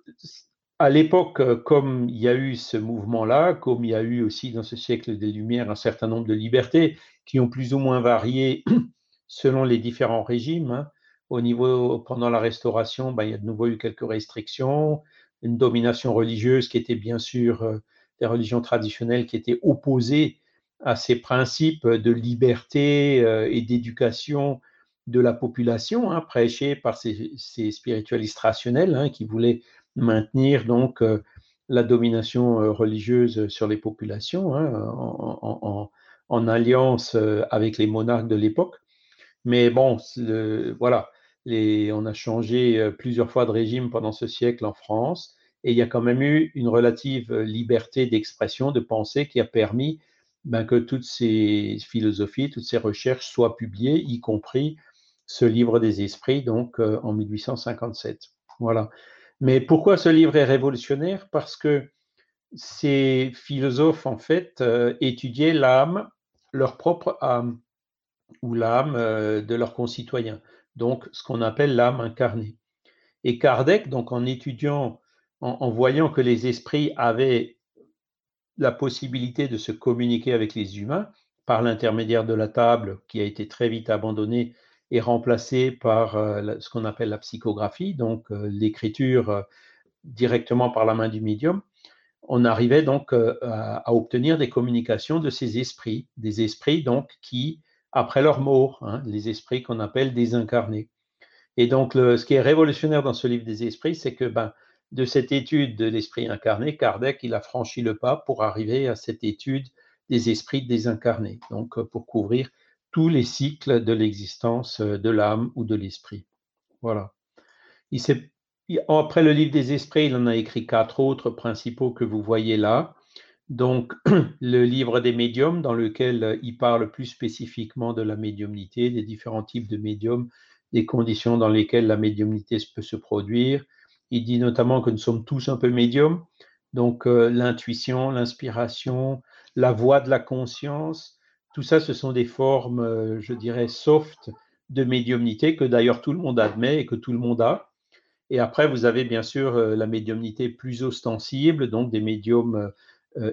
à l'époque, euh, comme il y a eu ce mouvement-là, comme il y a eu aussi dans ce siècle des Lumières un certain nombre de libertés qui ont plus ou moins varié selon les différents régimes. Hein. Au niveau, pendant la Restauration, ben, il y a de nouveau eu quelques restrictions, une domination religieuse qui était bien sûr euh, des religions traditionnelles qui étaient opposées à ces principes de liberté euh, et d'éducation de la population, hein, prêché par ces, spiritualistes rationnels hein, qui voulaient maintenir donc euh, la domination euh, religieuse sur les populations hein, en, alliance euh, avec les monarques de l'époque. Mais bon, voilà, on a changé plusieurs fois de régime pendant ce siècle en France et il y a quand même eu une relative liberté d'expression, de pensée qui a permis ben, que toutes ces philosophies, toutes ces recherches soient publiées, y compris ce livre des esprits, donc en 1857. Voilà. Mais pourquoi ce livre est révolutionnaire? Parce que ces philosophes, en fait, euh, étudiaient l'âme, leur propre âme, ou l'âme euh, de leurs concitoyens, donc ce qu'on appelle l'âme incarnée. Et Kardec, donc en étudiant, en, voyant que les esprits avaient la possibilité de se communiquer avec les humains par l'intermédiaire de la table qui a été très vite abandonnée est remplacé par euh, ce qu'on appelle la psychographie, donc euh, l'écriture euh, directement par la main du médium, on arrivait donc à, obtenir des communications de ces esprits, des esprits donc qui, après leur mort, hein, les esprits qu'on appelle désincarnés. Et donc, ce qui est révolutionnaire dans ce livre des esprits, c'est que ben, de cette étude de l'esprit incarné, Kardec, il a franchi le pas pour arriver à cette étude des esprits désincarnés, donc pour couvrir tous les cycles de l'existence de l'âme ou de l'esprit. Voilà. Il après le livre des esprits, il en a écrit quatre autres principaux que vous voyez là. Donc, le livre des médiums, dans lequel il parle plus spécifiquement de la médiumnité, des différents types de médiums, des conditions dans lesquelles la médiumnité peut se produire. Il dit notamment que nous sommes tous un peu médiums, donc euh, l'intuition, l'inspiration, la voix de la conscience, tout ça, ce sont des formes, euh, je dirais, soft de médiumnité que d'ailleurs tout le monde admet et que tout le monde a. Et après, vous avez bien sûr euh, la médiumnité plus ostensible, donc des médiums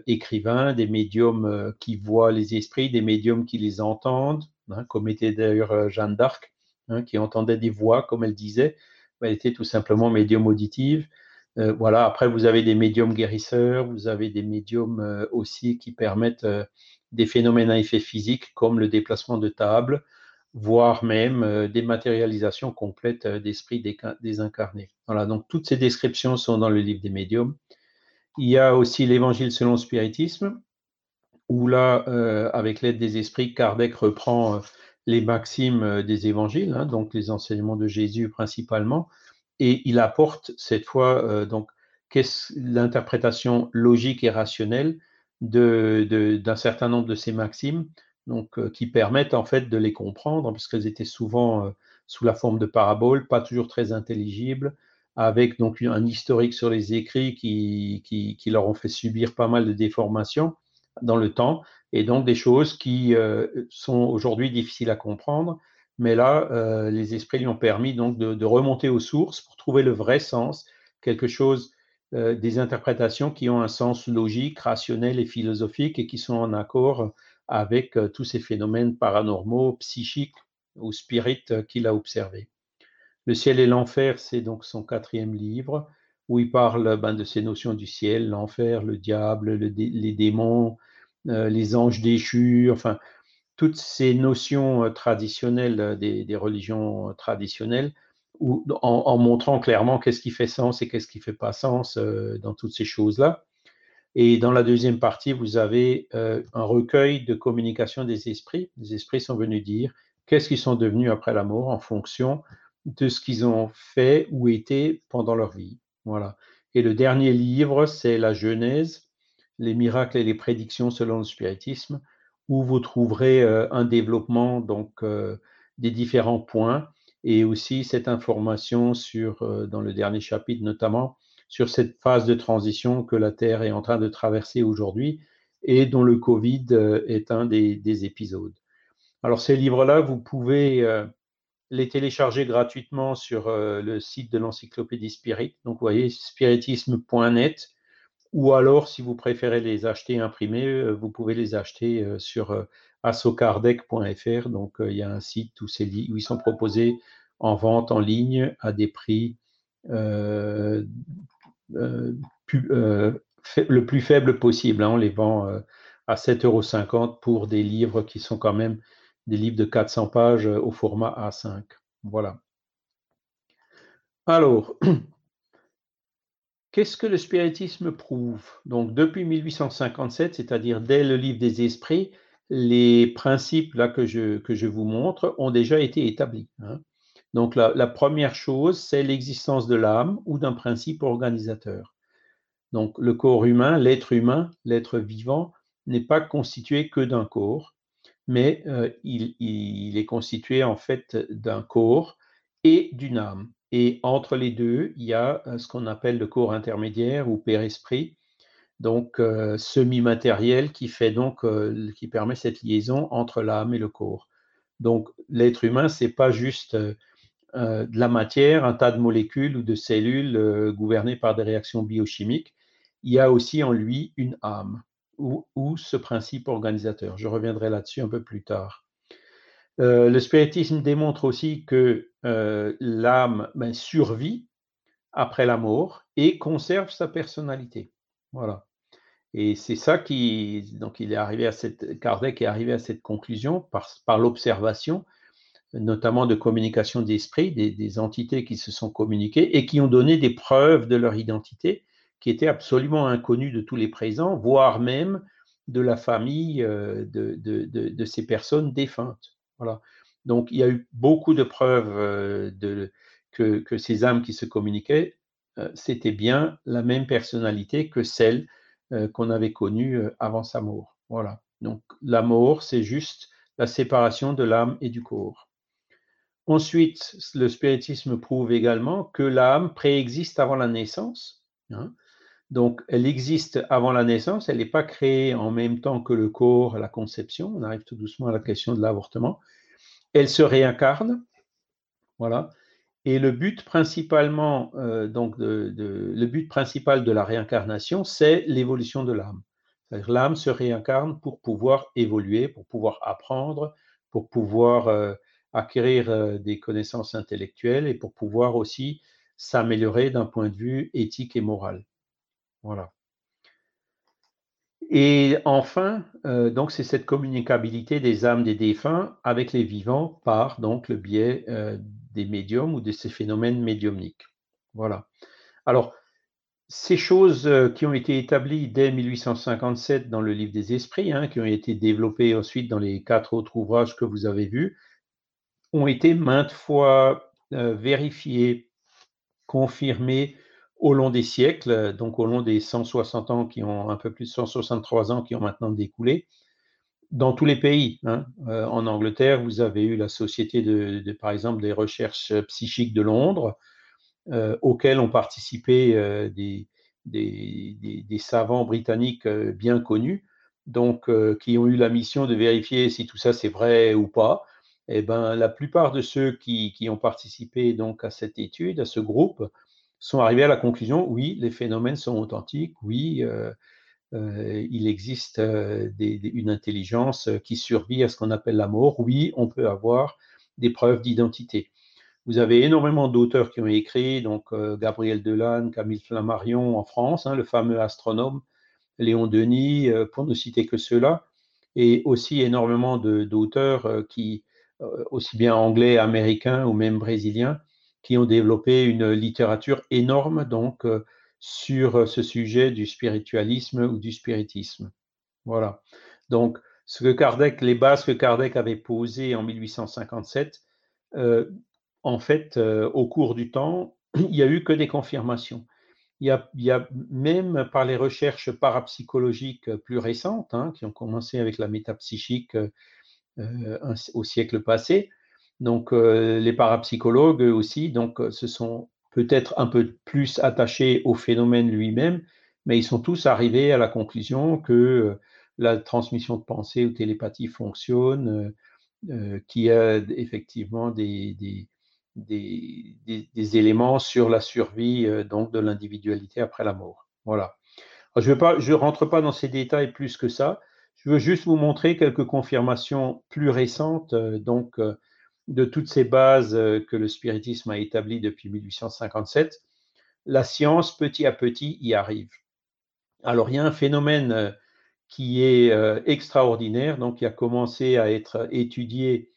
écrivains, des médiums qui voient les esprits, des médiums qui les entendent, hein, comme était d'ailleurs Jeanne d'Arc, hein, qui entendait des voix, comme elle disait. Elle était tout simplement médium auditive. Euh, voilà, après, vous avez des médiums guérisseurs, vous avez des médiums euh, aussi qui permettent euh, des phénomènes à effet physique comme le déplacement de table, voire même des matérialisations complètes d'esprits désincarnés. Voilà, donc toutes ces descriptions sont dans le livre des médiums. Il y a aussi l'évangile selon le spiritisme, où là, avec l'aide des esprits, Kardec reprend les maximes des évangiles, hein, donc les enseignements de Jésus principalement, et il apporte cette fois euh, donc l'interprétation logique et rationnelle d'un certain nombre de ces maximes, donc euh, qui permettent en fait de les comprendre, parce qu'elles étaient souvent euh, sous la forme de paraboles, pas toujours très intelligibles, avec donc un historique sur les écrits qui, qui, qui leur ont fait subir pas mal de déformations dans le temps, et donc des choses qui sont aujourd'hui difficiles à comprendre, mais là, euh, les esprits lui ont permis donc de, remonter aux sources pour trouver le vrai sens, quelque chose, euh, des interprétations qui ont un sens logique, rationnel et philosophique et qui sont en accord avec euh, tous ces phénomènes paranormaux, psychiques ou spirites qu'il a observés. Le ciel et l'enfer, c'est donc son quatrième livre où il parle ben, de ces notions du ciel, l'enfer, le diable, les démons, les anges déchus, enfin, toutes ces notions euh, traditionnelles euh, des, religions euh, en, montrant clairement qu'est-ce qui fait sens et qu'est-ce qui ne fait pas sens dans toutes ces choses-là. Et dans la deuxième partie, vous avez un recueil de communication des esprits. Les esprits sont venus dire qu'est-ce qu'ils sont devenus après la mort en fonction de ce qu'ils ont fait ou été pendant leur vie. Voilà. Et le dernier livre, c'est la Genèse, les miracles et les prédictions selon le spiritisme, où vous trouverez euh, un développement donc euh, des différents points et aussi cette information sur, euh, dans le dernier chapitre notamment, sur cette phase de transition que la Terre est en train de traverser aujourd'hui et dont le Covid est un des, épisodes. Alors ces livres-là, vous pouvez les télécharger gratuitement sur le site de l'encyclopédie Spirit. Donc vous voyez spiritisme.net ou alors, si vous préférez les acheter imprimés, euh, vous pouvez les acheter euh, sur euh, assocardec.fr. Donc, il y a un site où, où, ils sont proposés en vente en ligne à des prix le plus faible possible. Hein. On les vend à 7,50 euros pour des livres qui sont quand même des livres de 400 pages au format A5. Voilà. Alors, Qu'est-ce que le spiritisme prouve? Donc, depuis 1857, c'est-à-dire dès le livre des esprits, les principes là que je, que je vous montre ont déjà été établis. Hein. Donc, la, première chose, c'est l'existence de l'âme ou d'un principe organisateur. Donc, le corps humain, l'être humain, l'être vivant, n'est pas constitué que d'un corps, mais euh, il, il, est constitué en fait d'un corps et d'une âme. Et entre les deux, il y a euh, ce qu'on appelle le corps intermédiaire ou père-esprit, donc euh, semi-matériel qui fait donc euh, qui permet cette liaison entre l'âme et le corps. Donc l'être humain, c'est pas juste de la matière, un tas de molécules ou de cellules gouvernées par des réactions biochimiques. Il y a aussi en lui une âme ou, ce principe organisateur. Je reviendrai là-dessus un peu plus tard. le spiritisme démontre aussi que euh, l'âme ben, survit après la mort et conserve sa personnalité. Voilà. Et c'est ça qui, donc il est arrivé à cette, Kardec est arrivé à cette conclusion par, l'observation, notamment de communication d'esprit, des, entités qui se sont communiquées et qui ont donné des preuves de leur identité qui étaient absolument inconnues de tous les présents, voire même de la famille euh, de, ces personnes défuntes. Voilà. Donc, il y a eu beaucoup de preuves de, que, que, ces âmes qui se communiquaient, c'était bien la même personnalité que celle qu'on avait connue avant sa mort. Voilà. Donc, la mort, c'est juste la séparation de l'âme et du corps. Ensuite, le spiritisme prouve également que l'âme préexiste avant la naissance. Hein. Donc, elle existe avant la naissance, elle n'est pas créée en même temps que le corps, la conception. On arrive tout doucement à la question de l'avortement. Elle se réincarne, voilà. Et le but principalement, euh, donc le but principal de la réincarnation, c'est l'évolution de l'âme. L'âme se réincarne pour pouvoir évoluer, pour pouvoir apprendre, pour pouvoir euh, acquérir euh, des connaissances intellectuelles et pour pouvoir aussi s'améliorer d'un point de vue éthique et moral. Voilà. Et enfin, euh, donc c'est cette communicabilité des âmes des défunts avec les vivants par donc le biais euh, des médiums ou de ces phénomènes médiumniques. Voilà. Alors, ces choses qui ont été établies dès 1857 dans le livre des esprits, hein, qui ont été développées ensuite dans les quatre autres ouvrages que vous avez vus, ont été maintes fois euh, vérifiés, confirmés au long des siècles, donc au long des 160 ans qui ont un peu plus de 163 ans qui ont maintenant découlé, dans tous les pays. Hein. Euh, en Angleterre, vous avez eu la Société de, par exemple, des recherches psychiques de Londres, euh, auxquelles ont participé des, des, savants britanniques bien connus, donc qui ont eu la mission de vérifier si tout ça c'est vrai ou pas. Eh ben, la plupart de ceux qui, ont participé donc à cette étude, à ce groupe, sont arrivés à la conclusion, oui, les phénomènes sont authentiques, oui, euh, euh, il existe euh, une intelligence qui survit à ce qu'on appelle la mort, oui, on peut avoir des preuves d'identité. Vous avez énormément d'auteurs qui ont écrit, donc Gabriel Delanne, Camille Flammarion en France, hein, le fameux astronome, Léon Denis, pour ne citer que ceux-là, et aussi énormément d'auteurs qui, aussi bien anglais, américains ou même brésiliens, qui ont développé une littérature énorme donc euh, sur ce sujet du spiritualisme ou du spiritisme. Voilà. Donc, ce que Kardec, les bases que Kardec avait posées en 1857, euh, en fait, au cours du temps, il n'y a eu que des confirmations. Il y, a, même par les recherches parapsychologiques plus récentes, hein, qui ont commencé avec la métapsychique euh, au siècle passé. Donc, euh, les parapsychologues aussi, donc, euh, se sont peut-être un peu plus attachés au phénomène lui-même, mais ils sont tous arrivés à la conclusion que la transmission de pensée ou télépathie fonctionne, qu'il y a effectivement des, éléments sur la survie donc de l'individualité après la mort. Voilà. je ne rentre pas dans ces détails plus que ça. Je veux juste vous montrer quelques confirmations plus récentes euh, donc, euh, de toutes ces bases euh, que le spiritisme a établies depuis 1857. La science, petit à petit, y arrive. Alors, il y a un phénomène qui est extraordinaire, donc qui a commencé à être étudié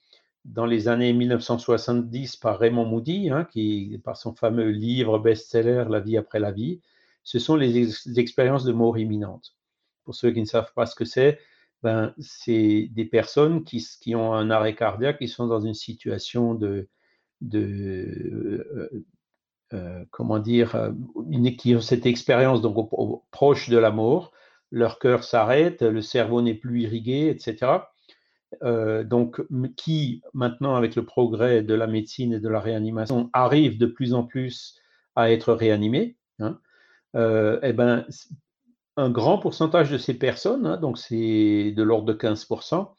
dans les années 1970 par Raymond Moody, hein, qui, par son fameux livre best-seller La vie après la vie. Ce sont les expériences de mort imminente. Pour ceux qui ne savent pas ce que c'est, ben, c'est des personnes qui, ont un arrêt cardiaque, qui sont dans une situation de, de euh, euh, comment dire, euh, qui ont cette expérience donc proche de la mort, leur cœur s'arrête, le cerveau n'est plus irrigué, etc. donc, qui maintenant, avec le progrès de la médecine et de la réanimation, arrivent de plus en plus à être réanimés. Hein, eh ben, un grand pourcentage de ces personnes, hein, donc c'est de l'ordre de 15%,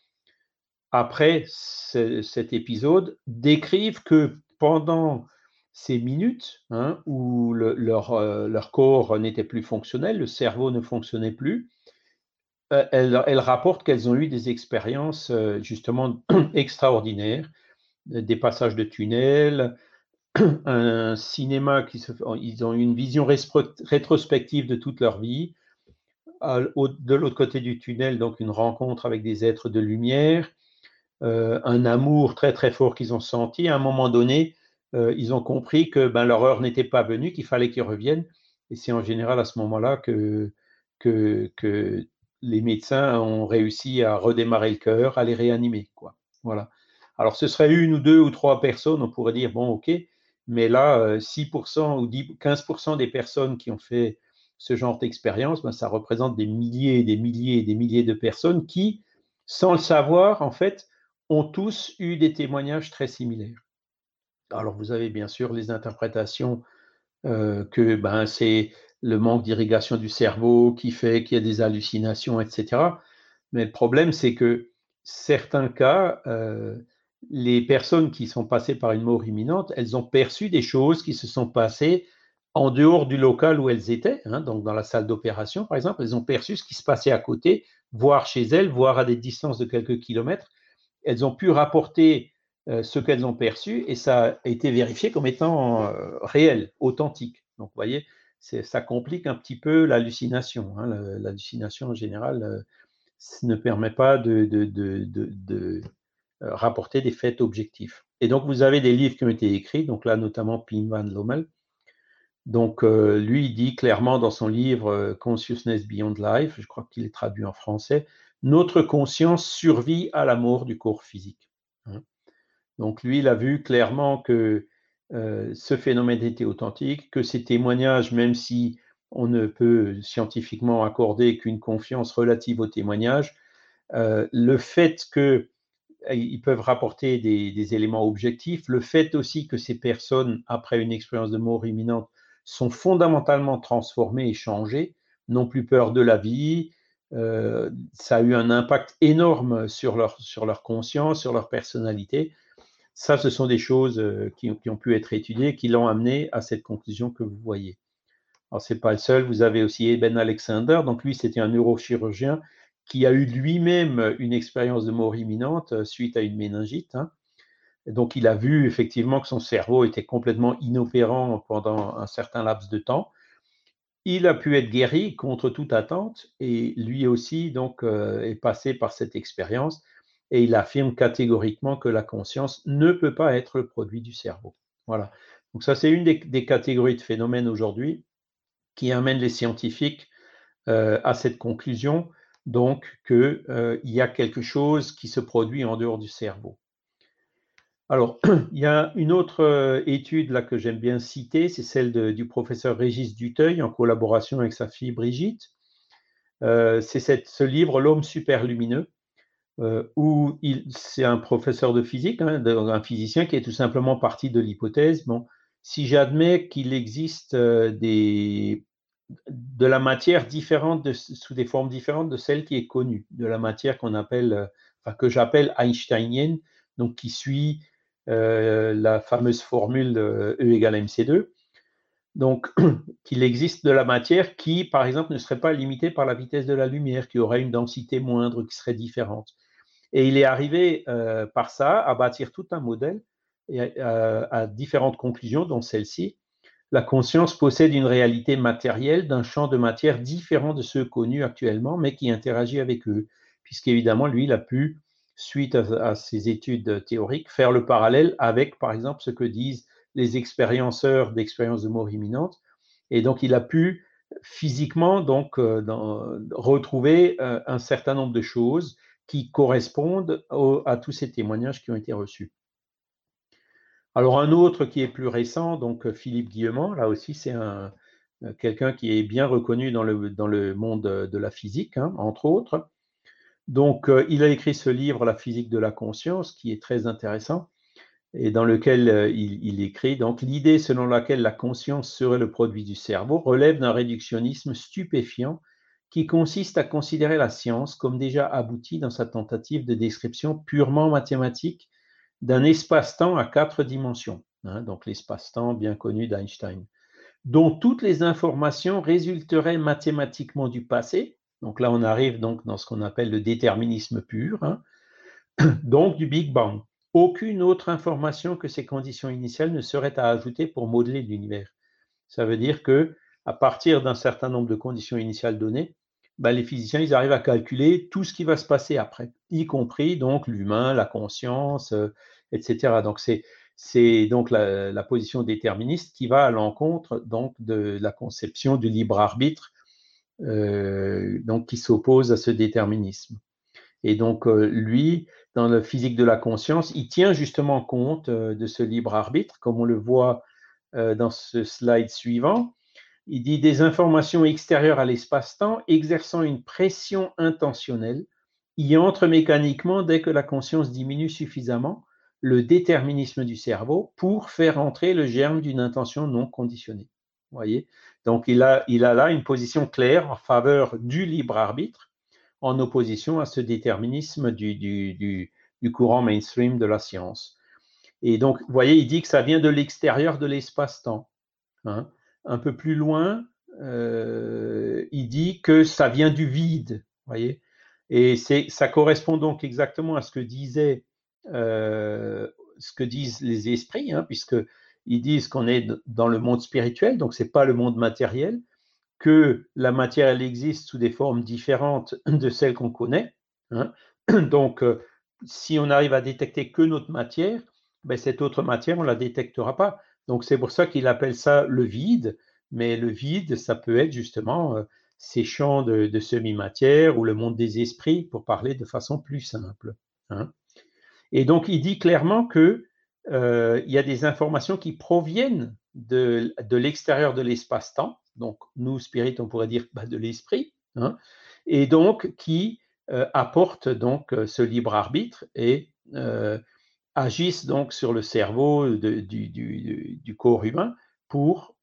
après cet épisode, décrivent que pendant ces minutes hein, où leur, euh, leur, corps n'était plus fonctionnel, le cerveau ne fonctionnait plus, euh, elles, rapportent qu'elles ont eu des expériences euh, justement extraordinaires, des passages de tunnels, un cinéma qui se, ils ont eu une vision rétrospective de toute leur vie, de l'autre côté du tunnel, donc une rencontre avec des êtres de lumière, euh, un amour très très fort qu'ils ont senti. À un moment donné, euh, ils ont compris que ben, leur heure n'était pas venue, qu'il fallait qu'ils reviennent. Et c'est en général à ce moment-là que, que, les médecins ont réussi à redémarrer le cœur, à les réanimer. Quoi. Voilà. Alors, ce serait une ou deux ou trois personnes, on pourrait dire, bon, ok, mais là, 6% ou 10, 15% des personnes qui ont fait ce genre d'expérience, ben, ça représente des milliers et des milliers et des milliers de personnes qui, sans le savoir, en fait, ont tous eu des témoignages très similaires. Alors, vous avez bien sûr les interprétations euh, que ben, c'est le manque d'irrigation du cerveau qui fait qu'il y a des hallucinations, etc. Mais le problème, c'est que certains cas, euh, les personnes qui sont passées par une mort imminente, elles ont perçu des choses qui se sont passées en dehors du local où elles étaient, hein, donc dans la salle d'opération par exemple, elles ont perçu ce qui se passait à côté, voire chez elles, voire à des distances de quelques kilomètres. Elles ont pu rapporter euh, ce qu'elles ont perçu et ça a été vérifié comme étant euh, réel, authentique. Donc, vous voyez, ça complique un petit peu l'hallucination. Hein. L'hallucination en général euh, ne permet pas de, de, de, rapporter des faits objectifs. Et donc, vous avez des livres qui ont été écrits, donc là, notamment Pim van Lommel, donc, euh, lui, il dit clairement dans son livre euh, Consciousness Beyond Life, je crois qu'il est traduit en français, notre conscience survit à la mort du corps physique. Hein. Donc, lui, il a vu clairement que euh, ce phénomène était authentique, que ces témoignages, même si on ne peut scientifiquement accorder qu'une confiance relative aux témoignages, le fait qu'ils peuvent rapporter des, éléments objectifs, le fait aussi que ces personnes, après une expérience de mort imminente, sont fondamentalement transformés et changés, n'ont plus peur de la vie. Euh, ça a eu un impact énorme sur leur, conscience, sur leur personnalité. Ça, ce sont des choses euh, qui, ont pu être étudiées, qui l'ont amené à cette conclusion que vous voyez. Alors, ce n'est pas le seul, vous avez aussi Eben Alexander, donc lui, c'était un neurochirurgien qui a eu lui-même une expérience de mort imminente euh, suite à une méningite. Hein. Donc, il a vu effectivement que son cerveau était complètement inopérant pendant un certain laps de temps. Il a pu être guéri contre toute attente et lui aussi donc euh, est passé par cette expérience et il affirme catégoriquement que la conscience ne peut pas être le produit du cerveau. Voilà. Donc ça c'est une des, catégories de phénomènes aujourd'hui qui amène les scientifiques euh, à cette conclusion donc qu'il euh, y a quelque chose qui se produit en dehors du cerveau. Alors, il y a une autre euh, étude là que j'aime bien citer, c'est celle du professeur Régis Duteuil en collaboration avec sa fille Brigitte. Euh, c'est ce livre L'homme super lumineux, euh, où c'est un professeur de physique, hein, un physicien qui est tout simplement parti de l'hypothèse, bon, si j'admets qu'il existe des, de la matière différente, sous des formes différentes de celle qui est connue, de la matière qu'on appelle, que j'appelle einsteinienne, donc qui suit euh, la fameuse formule E égale mc2. Donc, qu'il existe de la matière qui, par exemple, ne serait pas limitée par la vitesse de la lumière, qui aurait une densité moindre, qui serait différente. Et il est arrivé euh, par ça à bâtir tout un modèle et à, à différentes conclusions, dont celle-ci. La conscience possède une réalité matérielle d'un champ de matière différent de ceux connus actuellement, mais qui interagit avec eux, puisqu'évidemment, lui, il a pu suite à, ces études théoriques, faire le parallèle avec, par exemple, ce que disent les expérienceurs d'expériences de mort imminente. Et donc, il a pu physiquement donc euh, retrouver euh, un certain nombre de choses qui correspondent à tous ces témoignages qui ont été reçus. Alors un autre qui est plus récent, donc Philippe Guillemont, là aussi c'est un, quelqu'un qui est bien reconnu dans le, dans le monde de la physique, hein, entre autres, donc, euh, il a écrit ce livre, La physique de la conscience, qui est très intéressant, et dans lequel euh, il, écrit donc l'idée selon laquelle la conscience serait le produit du cerveau relève d'un réductionnisme stupéfiant qui consiste à considérer la science comme déjà aboutie dans sa tentative de description purement mathématique d'un espace-temps à quatre dimensions, hein, donc l'espace-temps bien connu d'Einstein, dont toutes les informations résulteraient mathématiquement du passé, donc là, on arrive donc dans ce qu'on appelle le déterminisme pur, hein. donc du Big Bang. Aucune autre information que ces conditions initiales ne serait à ajouter pour modeler l'univers. Ça veut dire que à partir d'un certain nombre de conditions initiales données, bah, les physiciens ils arrivent à calculer tout ce qui va se passer après, y compris donc l'humain, la conscience, euh, etc. Donc c'est donc la, la, position déterministe qui va à l'encontre donc de la conception du libre arbitre donc qui s'oppose à ce déterminisme. Et donc, lui, dans la physique de la conscience, il tient justement compte de ce libre arbitre, comme on le voit dans ce slide suivant. Il dit des informations extérieures à l'espace-temps exerçant une pression intentionnelle y entre mécaniquement dès que la conscience diminue suffisamment le déterminisme du cerveau pour faire entrer le germe d'une intention non conditionnée. Donc il a, là une position claire en faveur du libre arbitre en opposition à ce déterminisme du, courant mainstream de la science. Et donc, vous voyez, il dit que ça vient de l'extérieur de l'espace-temps. Hein. Un peu plus loin, euh, il dit que ça vient du vide. Voyez Et ça correspond donc exactement à ce que disait euh, ce que disent les esprits, hein, puisqu'ils disent qu'on est dans le monde spirituel, donc ce n'est pas le monde matériel, que la matière, elle existe sous des formes différentes de celles qu'on connaît. Hein. Donc, euh, si on arrive à détecter que notre matière, ben, cette autre matière, on ne la détectera pas. Donc, c'est pour ça qu'il appelle ça le vide. Mais le vide, ça peut être justement euh, ces champs de, semi-matière ou le monde des esprits, pour parler de façon plus simple. Hein. Et donc, il dit clairement qu'il euh, y a des informations qui proviennent de, l'extérieur de l'espace-temps, donc nous, spirit, on pourrait dire bah, de l'esprit, hein, et donc qui euh, apportent donc euh, ce libre arbitre et agissent donc sur le cerveau du, corps humain pour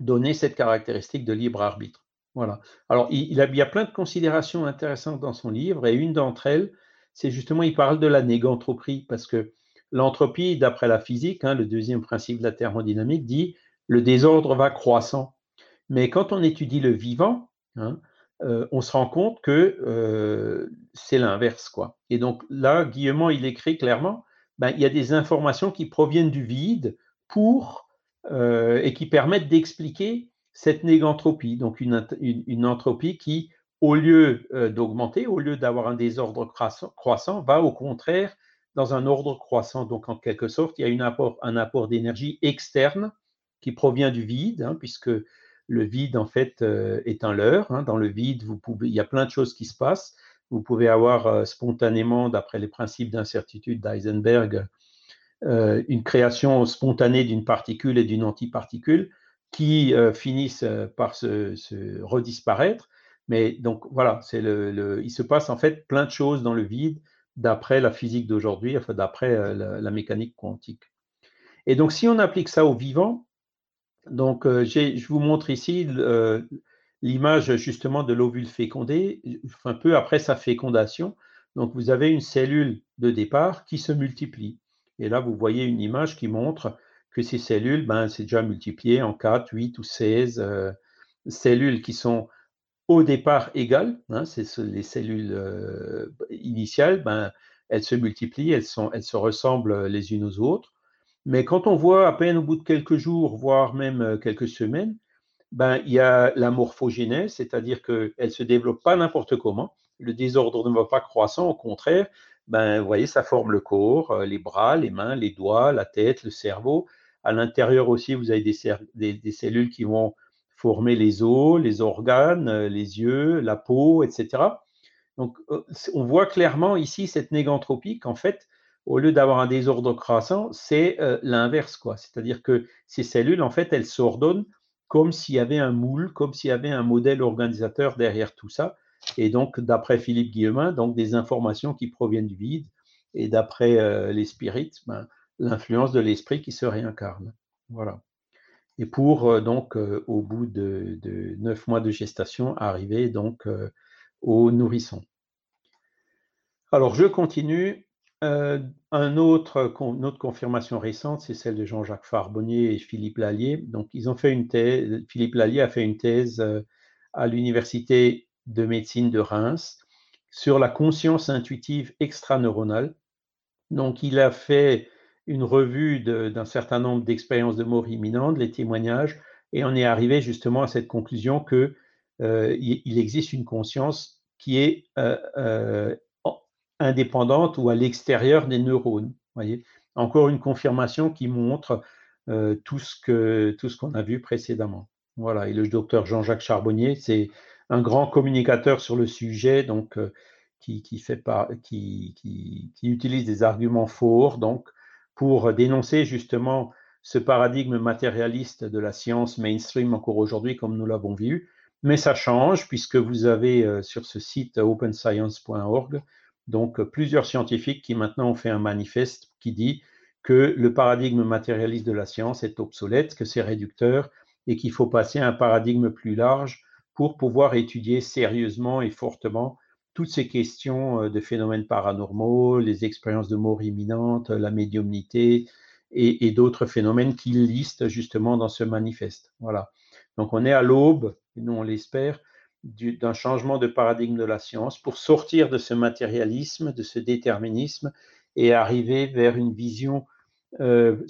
donner cette caractéristique de libre arbitre. Voilà. Alors, il, il, y a plein de considérations intéressantes dans son livre, et une d'entre elles, c'est justement, il parle de la négantropie, parce que l'entropie, d'après la physique, hein, le deuxième principe de la thermodynamique, dit le désordre va croissant. Mais quand on étudie le vivant, hein, euh, on se rend compte que euh, c'est l'inverse. quoi. Et donc là, Guillemot, il écrit clairement, ben, il y a des informations qui proviennent du vide pour, euh, et qui permettent d'expliquer cette négantropie, donc une entropie qui au lieu d'augmenter, au lieu d'avoir un désordre croissant, va au contraire dans un ordre croissant. Donc, en quelque sorte, il y a apport, un apport d'énergie externe qui provient du vide, hein, puisque le vide, en fait, euh, est un leurre. Hein. Dans le vide, il y a plein de choses qui se passent. Vous pouvez avoir euh, spontanément, d'après les principes d'incertitude d'Heisenberg, une création spontanée d'une particule et d'une antiparticule qui finissent par se redisparaître mais donc voilà, il se passe en fait plein de choses dans le vide d'après la physique d'aujourd'hui, enfin d'après euh, la, mécanique quantique. Et donc si on applique ça au vivant, donc euh, je vous montre ici euh, l'image justement de l'ovule fécondé, un peu après sa fécondation. Donc vous avez une cellule de départ qui se multiplie. Et là, vous voyez une image qui montre que ces cellules, ben, c'est déjà multiplié en 4, 8 ou 16 cellules qui sont au départ égales, hein, c'est les cellules euh, initiales, ben, elles se multiplient, elles, sont, elles se ressemblent les unes aux autres. Mais quand on voit à peine au bout de quelques jours, voire même euh, quelques semaines, ben, il y a la morphogénèse, c'est-à-dire qu'elles ne se développent pas n'importe comment. Le désordre ne va pas croissant, au contraire, ben, vous voyez, ça forme le corps, euh, les bras, les mains, les doigts, la tête, le cerveau. À l'intérieur aussi, vous avez des cellules qui vont former les os, les organes, euh, les yeux, la peau, etc. Donc, euh, on voit clairement ici cette négantropie qu'en fait, au lieu d'avoir un désordre croissant, c'est euh, l'inverse, quoi. C'est-à-dire que ces cellules, en fait, elles s'ordonnent comme s'il y avait un moule, comme s'il y avait un modèle organisateur derrière tout ça. Et donc, d'après Philippe Guillemin, donc des informations qui proviennent du vide, et d'après les spirites, ben, l'influence de l'esprit qui se réincarne. Voilà et pour euh, donc euh, au bout de, neuf mois de gestation arriver donc euh, au nourrisson. Alors je continue. une autre confirmation récente, c'est celle de Jean-Jacques Farbonnier et Philippe Lallier. Donc ils ont fait une. Philippe Lallier a fait une thèse à l'université de médecine de Reims sur la conscience intuitive extraneuronale. Donc il a fait une revue d'un certain nombre d'expériences de mort imminente, les témoignages, et on est arrivé justement à cette conclusion que euh, il existe une conscience qui est euh, euh, indépendante ou à l'extérieur des neurones. Voyez Encore une confirmation qui montre tout ce tout ce qu'on a vu précédemment. Voilà. Et le docteur Jean-Jacques Charbonnier, c'est un grand communicateur sur le sujet, donc qui, fait qui, qui, utilise des arguments forts donc, pour dénoncer justement ce paradigme matérialiste de la science mainstream encore aujourd'hui, comme nous l'avons vu. Mais ça change puisque vous avez euh, sur ce site openscience.org donc plusieurs scientifiques qui maintenant ont fait un manifeste qui dit que le paradigme matérialiste de la science est obsolète, que c'est réducteur et qu'il faut passer à un paradigme plus large pour pouvoir étudier sérieusement et fortement toutes ces questions euh, de phénomènes paranormaux, les expériences de mort imminente, la médiumnité et, d'autres phénomènes qu'il liste justement dans ce manifeste. Voilà. Donc on est à l'aube, nous on l'espère, d'un changement de paradigme de la science pour sortir de ce matérialisme, de ce déterminisme et arriver vers une vision euh,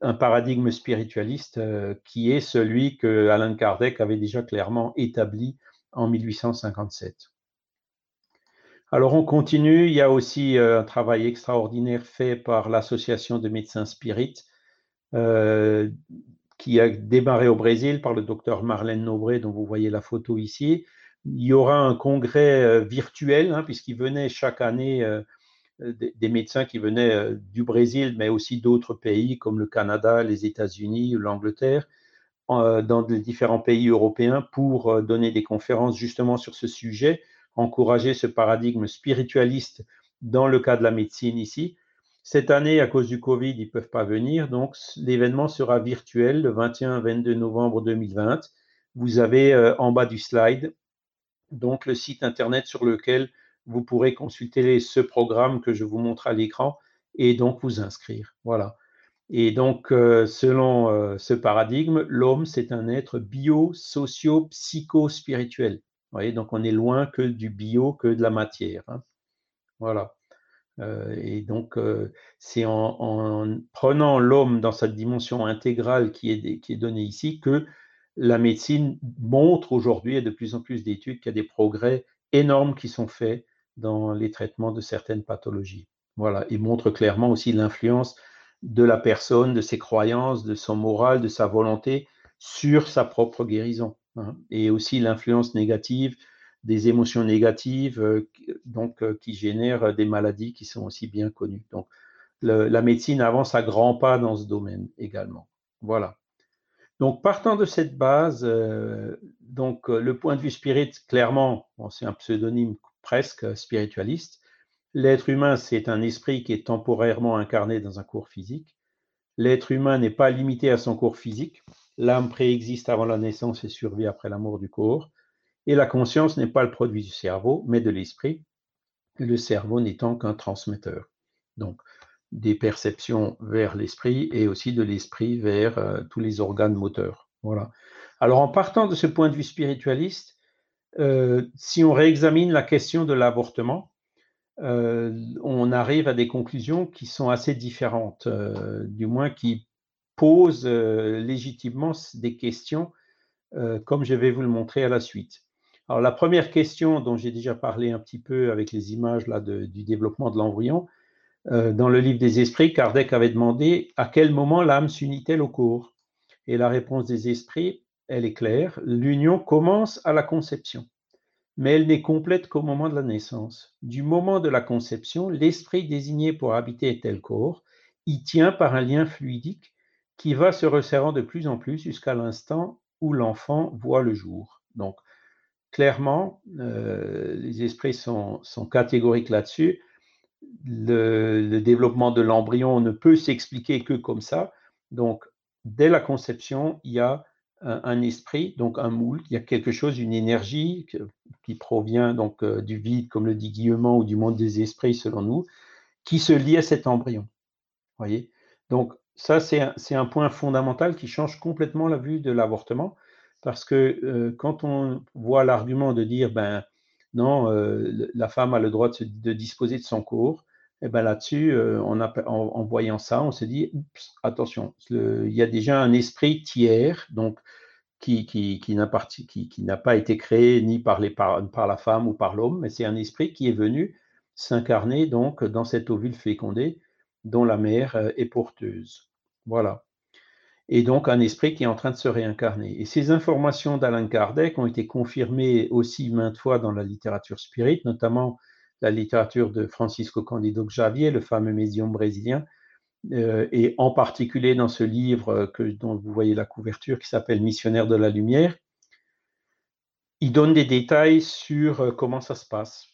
un paradigme spiritualiste euh, qui est celui que Alan Kardec avait déjà clairement établi en 1857. Alors on continue, il y a aussi euh, un travail extraordinaire fait par l'association de médecins spirites qui a démarré au Brésil par le docteur Marlène Nobré, dont vous voyez la photo ici. Il y aura un congrès virtuel, hein, puisqu'il venait chaque année euh, des, médecins qui venaient euh, du Brésil, mais aussi d'autres pays comme le Canada, les États-Unis l'Angleterre, euh, dans les différents pays européens pour donner des conférences justement sur ce sujet, encourager ce paradigme spiritualiste dans le cas de la médecine ici. Cette année, à cause du Covid, ils ne peuvent pas venir, donc l'événement sera virtuel le 21-22 novembre 2020. Vous avez en bas du slide donc le site internet sur lequel vous pourrez consulter ce programme que je vous montre à l'écran et donc vous inscrire. Voilà. Et donc, euh, selon euh, ce paradigme, l'homme, c'est un être bio, socio, psycho-spirituel. Donc on est loin que du bio, que de la matière. Hein. Voilà. Euh, et donc, c'est en, prenant l'homme dans sa dimension intégrale qui est, donnée ici que la médecine montre aujourd'hui, et de plus en plus d'études, qu'il y a des progrès énormes qui sont faits dans les traitements de certaines pathologies. Voilà, il montre clairement aussi l'influence de la personne, de ses croyances, de son moral, de sa volonté sur sa propre guérison. Hein, et aussi l'influence négative des émotions négatives euh, donc, euh, qui génèrent des maladies qui sont aussi bien connues. Donc, la médecine avance à grands pas dans ce domaine également. Voilà. Donc, partant de cette base, euh, donc le point de vue spirit, clairement, c'est un pseudonyme presque spiritualiste. L'être humain, c'est un esprit qui est temporairement incarné dans un corps physique. L'être humain n'est pas limité à son corps physique. L'âme préexiste avant la naissance et survit après la mort du corps. Et la conscience n'est pas le produit du cerveau, mais de l'esprit, le cerveau n'étant qu'un transmetteur. Donc, des perceptions vers l'esprit et aussi de l'esprit vers euh, tous les organes moteurs. Voilà. Alors, en partant de ce point de vue spiritualiste, euh, si on réexamine la question de l'avortement, euh, on arrive à des conclusions qui sont assez différentes, du moins qui posent légitimement des questions, comme je vais vous le montrer à la suite. Alors la première question dont j'ai déjà parlé un petit peu avec les images là, du développement de l'embryon, dans le livre des esprits, Kardec avait demandé à quel moment l'âme s'unit-elle au corps? Et la réponse des esprits, elle est claire, l'union commence à la conception, mais elle n'est complète qu'au moment de la naissance. Du moment de la conception, l'esprit désigné pour habiter tel corps y tient par un lien fluidique qui va se resserrant de plus en plus jusqu'à l'instant où l'enfant voit le jour. Donc, clairement, euh, les esprits sont, catégoriques là-dessus. le, développement de l'embryon ne peut s'expliquer que comme ça. Donc, dès la conception, il y a un, esprit, donc un moule, il y a quelque chose, une énergie qui provient donc euh, du vide, comme le dit Guillemot, ou du monde des esprits selon nous, qui se lie à cet embryon. Voyez? Donc ça, c'est un, point fondamental qui change complètement la vue de l'avortement, parce que euh, quand on voit l'argument de dire, ben non, euh, la femme a le droit de, disposer de son corps, et eh ben là-dessus, en, en, voyant ça, on se dit, attention, il y a déjà un esprit tiers, donc qui, qui, qui n'a pas été créé ni par, par la femme ou par l'homme, mais c'est un esprit qui est venu s'incarner donc dans cet ovule fécondé dont la mère euh, est porteuse. Voilà. Et donc un esprit qui est en train de se réincarner. Et ces informations d'Alain Kardec ont été confirmées aussi maintes fois dans la littérature spirite, notamment la littérature de Francisco Candido Xavier, le fameux médium brésilien, euh, et en particulier dans ce livre que, dont vous voyez la couverture qui s'appelle Missionnaire de la lumière, il donne des détails sur euh, comment ça se passe.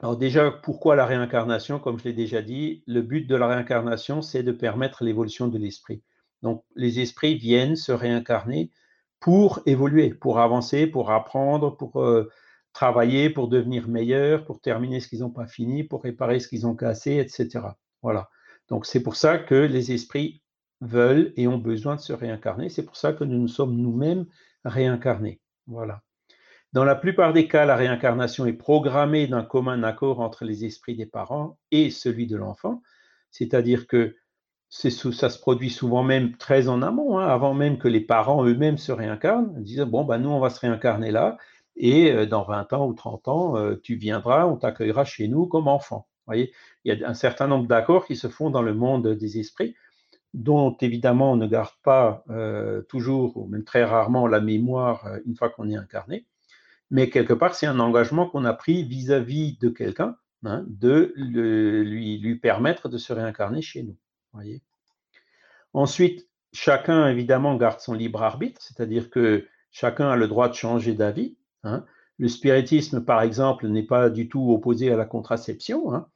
Alors déjà, pourquoi la réincarnation? Comme je l'ai déjà dit, le but de la réincarnation, c'est de permettre l'évolution de l'esprit. Donc les esprits viennent se réincarner pour évoluer, pour avancer, pour apprendre, pour euh, travailler, pour devenir meilleurs, pour terminer ce qu'ils n'ont pas fini, pour réparer ce qu'ils ont cassé, etc. Voilà. Donc c'est pour ça que les esprits veulent et ont besoin de se réincarner. C'est pour ça que nous nous sommes nous-mêmes réincarnés. Voilà. Dans la plupart des cas, la réincarnation est programmée d'un commun accord entre les esprits des parents et celui de l'enfant, c'est-à-dire que ça se produit souvent même très en amont, hein, avant même que les parents eux-mêmes se réincarnent, Ils disent bon, ben, nous, on va se réincarner là, et euh, dans 20 ans ou 30 ans, euh, tu viendras, on t'accueillera chez nous comme enfant. Vous voyez, il y a un certain nombre d'accords qui se font dans le monde des esprits, dont évidemment on ne garde pas euh, toujours, ou même très rarement, la mémoire une fois qu'on est incarné mais quelque part, c'est un engagement qu'on a pris vis-à-vis de quelqu'un, hein, de lui, permettre de se réincarner chez nous. Voyez Ensuite, chacun, évidemment, garde son libre arbitre, c'est-à-dire que chacun a le droit de changer d'avis. Hein. Le spiritisme, par exemple, n'est pas du tout opposé à la contraception. Hein.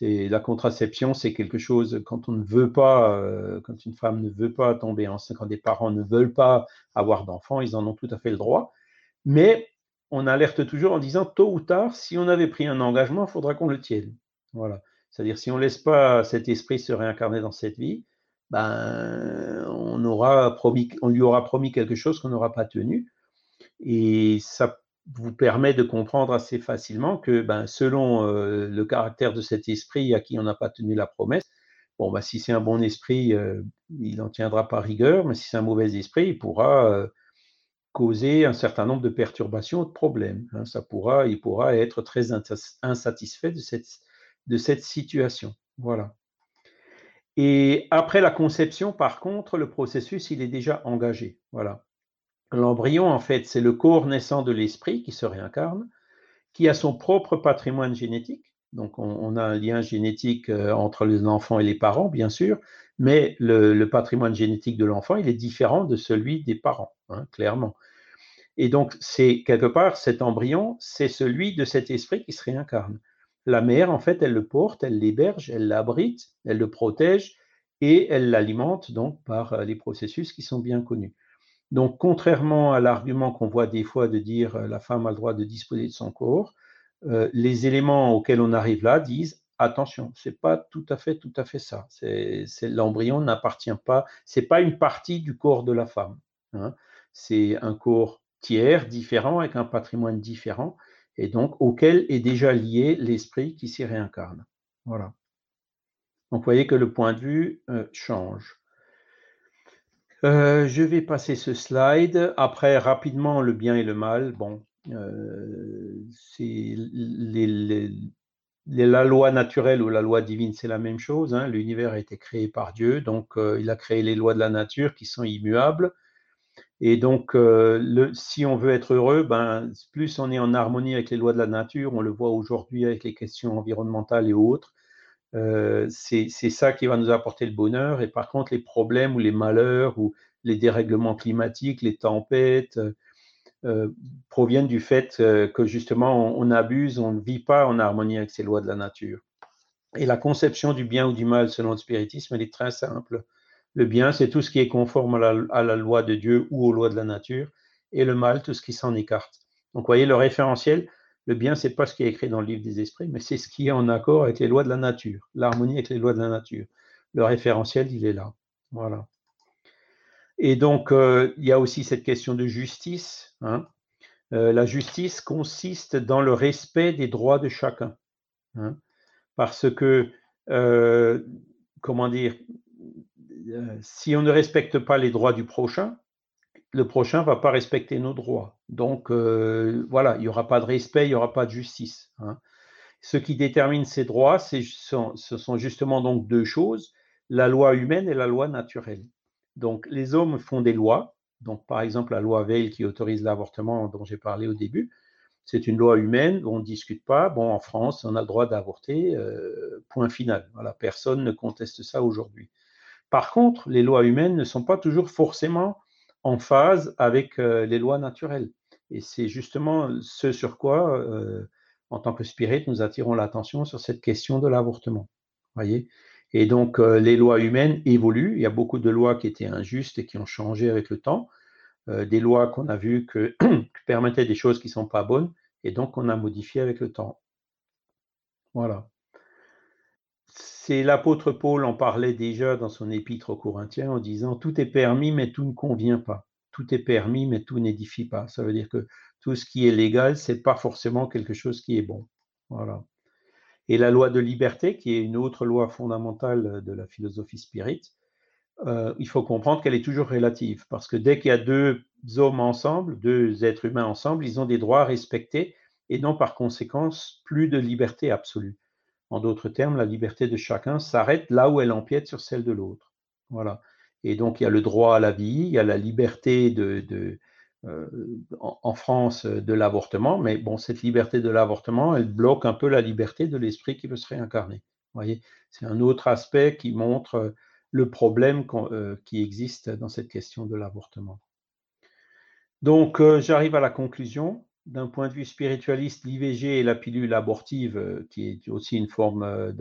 La contraception, c'est quelque chose quand on ne veut pas, euh, quand une femme ne veut pas tomber enceinte, quand des parents ne veulent pas avoir d'enfants, ils en ont tout à fait le droit. Mais on alerte toujours en disant tôt ou tard, si on avait pris un engagement, il faudra qu'on le tienne. Voilà. C'est-à-dire, si on ne laisse pas cet esprit se réincarner dans cette vie, ben, on, aura promis, on lui aura promis quelque chose qu'on n'aura pas tenu. Et ça vous permet de comprendre assez facilement que ben, selon euh, le caractère de cet esprit à qui on n'a pas tenu la promesse, bon, ben, si c'est un bon esprit, euh, il n'en tiendra pas rigueur, mais si c'est un mauvais esprit, il pourra euh, causer un certain nombre de perturbations, de problèmes. Hein. Ça pourra, il pourra être très insatisfait de cette, de cette situation. Voilà. Et après la conception, par contre, le processus, il est déjà engagé. Voilà. L'embryon, en fait, c'est le corps naissant de l'esprit qui se réincarne, qui a son propre patrimoine génétique. Donc, on, a un lien génétique euh, entre l'enfant et les parents, bien sûr, mais le, patrimoine génétique de l'enfant, il est différent de celui des parents, hein, clairement. Et donc, c'est quelque part, cet embryon, c'est celui de cet esprit qui se réincarne. La mère, en fait, elle le porte, elle l'héberge, elle l'abrite, elle le protège et elle l'alimente donc par euh, les processus qui sont bien connus. Donc, contrairement à l'argument qu'on voit des fois de dire euh, la femme a le droit de disposer de son corps, euh, les éléments auxquels on arrive là disent attention, c'est pas tout à fait tout à fait ça. C'est, l'embryon n'appartient pas, c'est pas une partie du corps de la femme. Hein. C'est un corps tiers différent avec un patrimoine différent et donc auquel est déjà lié l'esprit qui s'y réincarne. Voilà. Donc vous voyez que le point de vue euh, change. Euh, je vais passer ce slide. Après, rapidement, le bien et le mal. Bon, euh, c'est la loi naturelle ou la loi divine, c'est la même chose. Hein. L'univers a été créé par Dieu, donc il a créé les lois de la nature qui sont immuables. Et donc, le, si on veut être heureux, ben, plus on est en harmonie avec les lois de la nature, on le voit aujourd'hui avec les questions environnementales et autres, euh, c'est ça qui va nous apporter le bonheur. Et par contre, les problèmes ou les malheurs ou les dérèglements climatiques, les tempêtes, euh, proviennent du fait euh, que justement on, abuse, on ne vit pas en harmonie avec ces lois de la nature. Et la conception du bien ou du mal selon le spiritisme, elle est très simple. Le bien, c'est tout ce qui est conforme à la, à la, loi de Dieu ou aux lois de la nature, et le mal, tout ce qui s'en écarte. Donc, voyez, le référentiel, le bien, c'est pas ce qui est écrit dans le livre des esprits, mais c'est ce qui est en accord avec les lois de la nature, l'harmonie avec les lois de la nature. Le référentiel, il est là. Voilà. Et donc, euh, il y a aussi cette question de justice. Hein. Euh, la justice consiste dans le respect des droits de chacun. Hein. parce que, euh, comment dire, si on ne respecte pas les droits du prochain, le prochain ne va pas respecter nos droits. Donc voilà, il n'y aura pas de respect, il n'y aura pas de justice. Hein. Ce qui détermine ces droits, ce sont justement donc deux choses, la loi humaine et la loi naturelle. Donc les hommes font des lois, donc par exemple la loi Veil qui autorise l'avortement dont j'ai parlé au début, c'est une loi humaine, on ne discute pas. Bon, en France, on a le droit d'avorter, euh, point final. Voilà, personne ne conteste ça aujourd'hui. Par contre, les lois humaines ne sont pas toujours forcément en phase avec euh, les lois naturelles. Et c'est justement ce sur quoi, euh, en tant que spirit, nous attirons l'attention sur cette question de l'avortement. Voyez? Et donc, les lois humaines évoluent. Il y a beaucoup de lois qui étaient injustes et qui ont changé avec le temps. Euh, des lois qu'on a vues que, permettaient des choses qui ne sont pas bonnes, et donc on a modifié avec le temps. Voilà. C'est l'apôtre Paul en parlait déjà dans son épître aux Corinthiens en disant Tout est permis, mais tout ne convient pas. Tout est permis, mais tout n'édifie pas. Ça veut dire que tout ce qui est légal, ce n'est pas forcément quelque chose qui est bon. Voilà. Et la loi de liberté, qui est une autre loi fondamentale de la philosophie spirite, euh, il faut comprendre qu'elle est toujours relative, parce que dès qu'il y a deux hommes ensemble, deux êtres humains ensemble, ils ont des droits respectés et non par conséquence plus de liberté absolue. En d'autres termes, la liberté de chacun s'arrête là où elle empiète sur celle de l'autre. Voilà. Et donc, il y a le droit à la vie, il y a la liberté de, euh, en, France de l'avortement, mais bon, cette liberté de l'avortement, elle bloque un peu la liberté de l'esprit qui veut se réincarner. Vous voyez, c'est un autre aspect qui montre le problème euh, qui existe dans cette question de l'avortement. Donc, euh, j'arrive à la conclusion. D'un point de vue spiritualiste, l'IVG et la pilule abortive, euh, qui est aussi une forme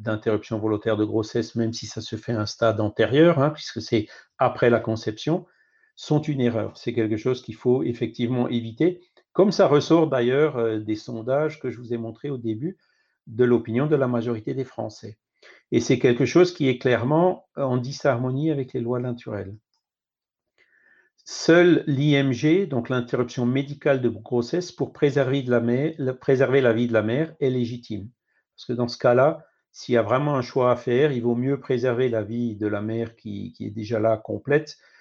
d'interruption volontaire de grossesse, même si ça se fait à un stade antérieur, hein, puisque c'est après la conception, sont une erreur. C'est quelque chose qu'il faut effectivement éviter, comme ça ressort d'ailleurs des sondages que je vous ai montrés au début de l'opinion de la majorité des Français. Et c'est quelque chose qui est clairement en disharmonie avec les lois naturelles. Seul l'IMG, donc l'interruption médicale de grossesse, pour préserver, la vie de la mère, est légitime. Parce que dans ce cas-là, s'il y a vraiment un choix à faire, il vaut mieux préserver la vie de la mère qui, est déjà là complète, euh,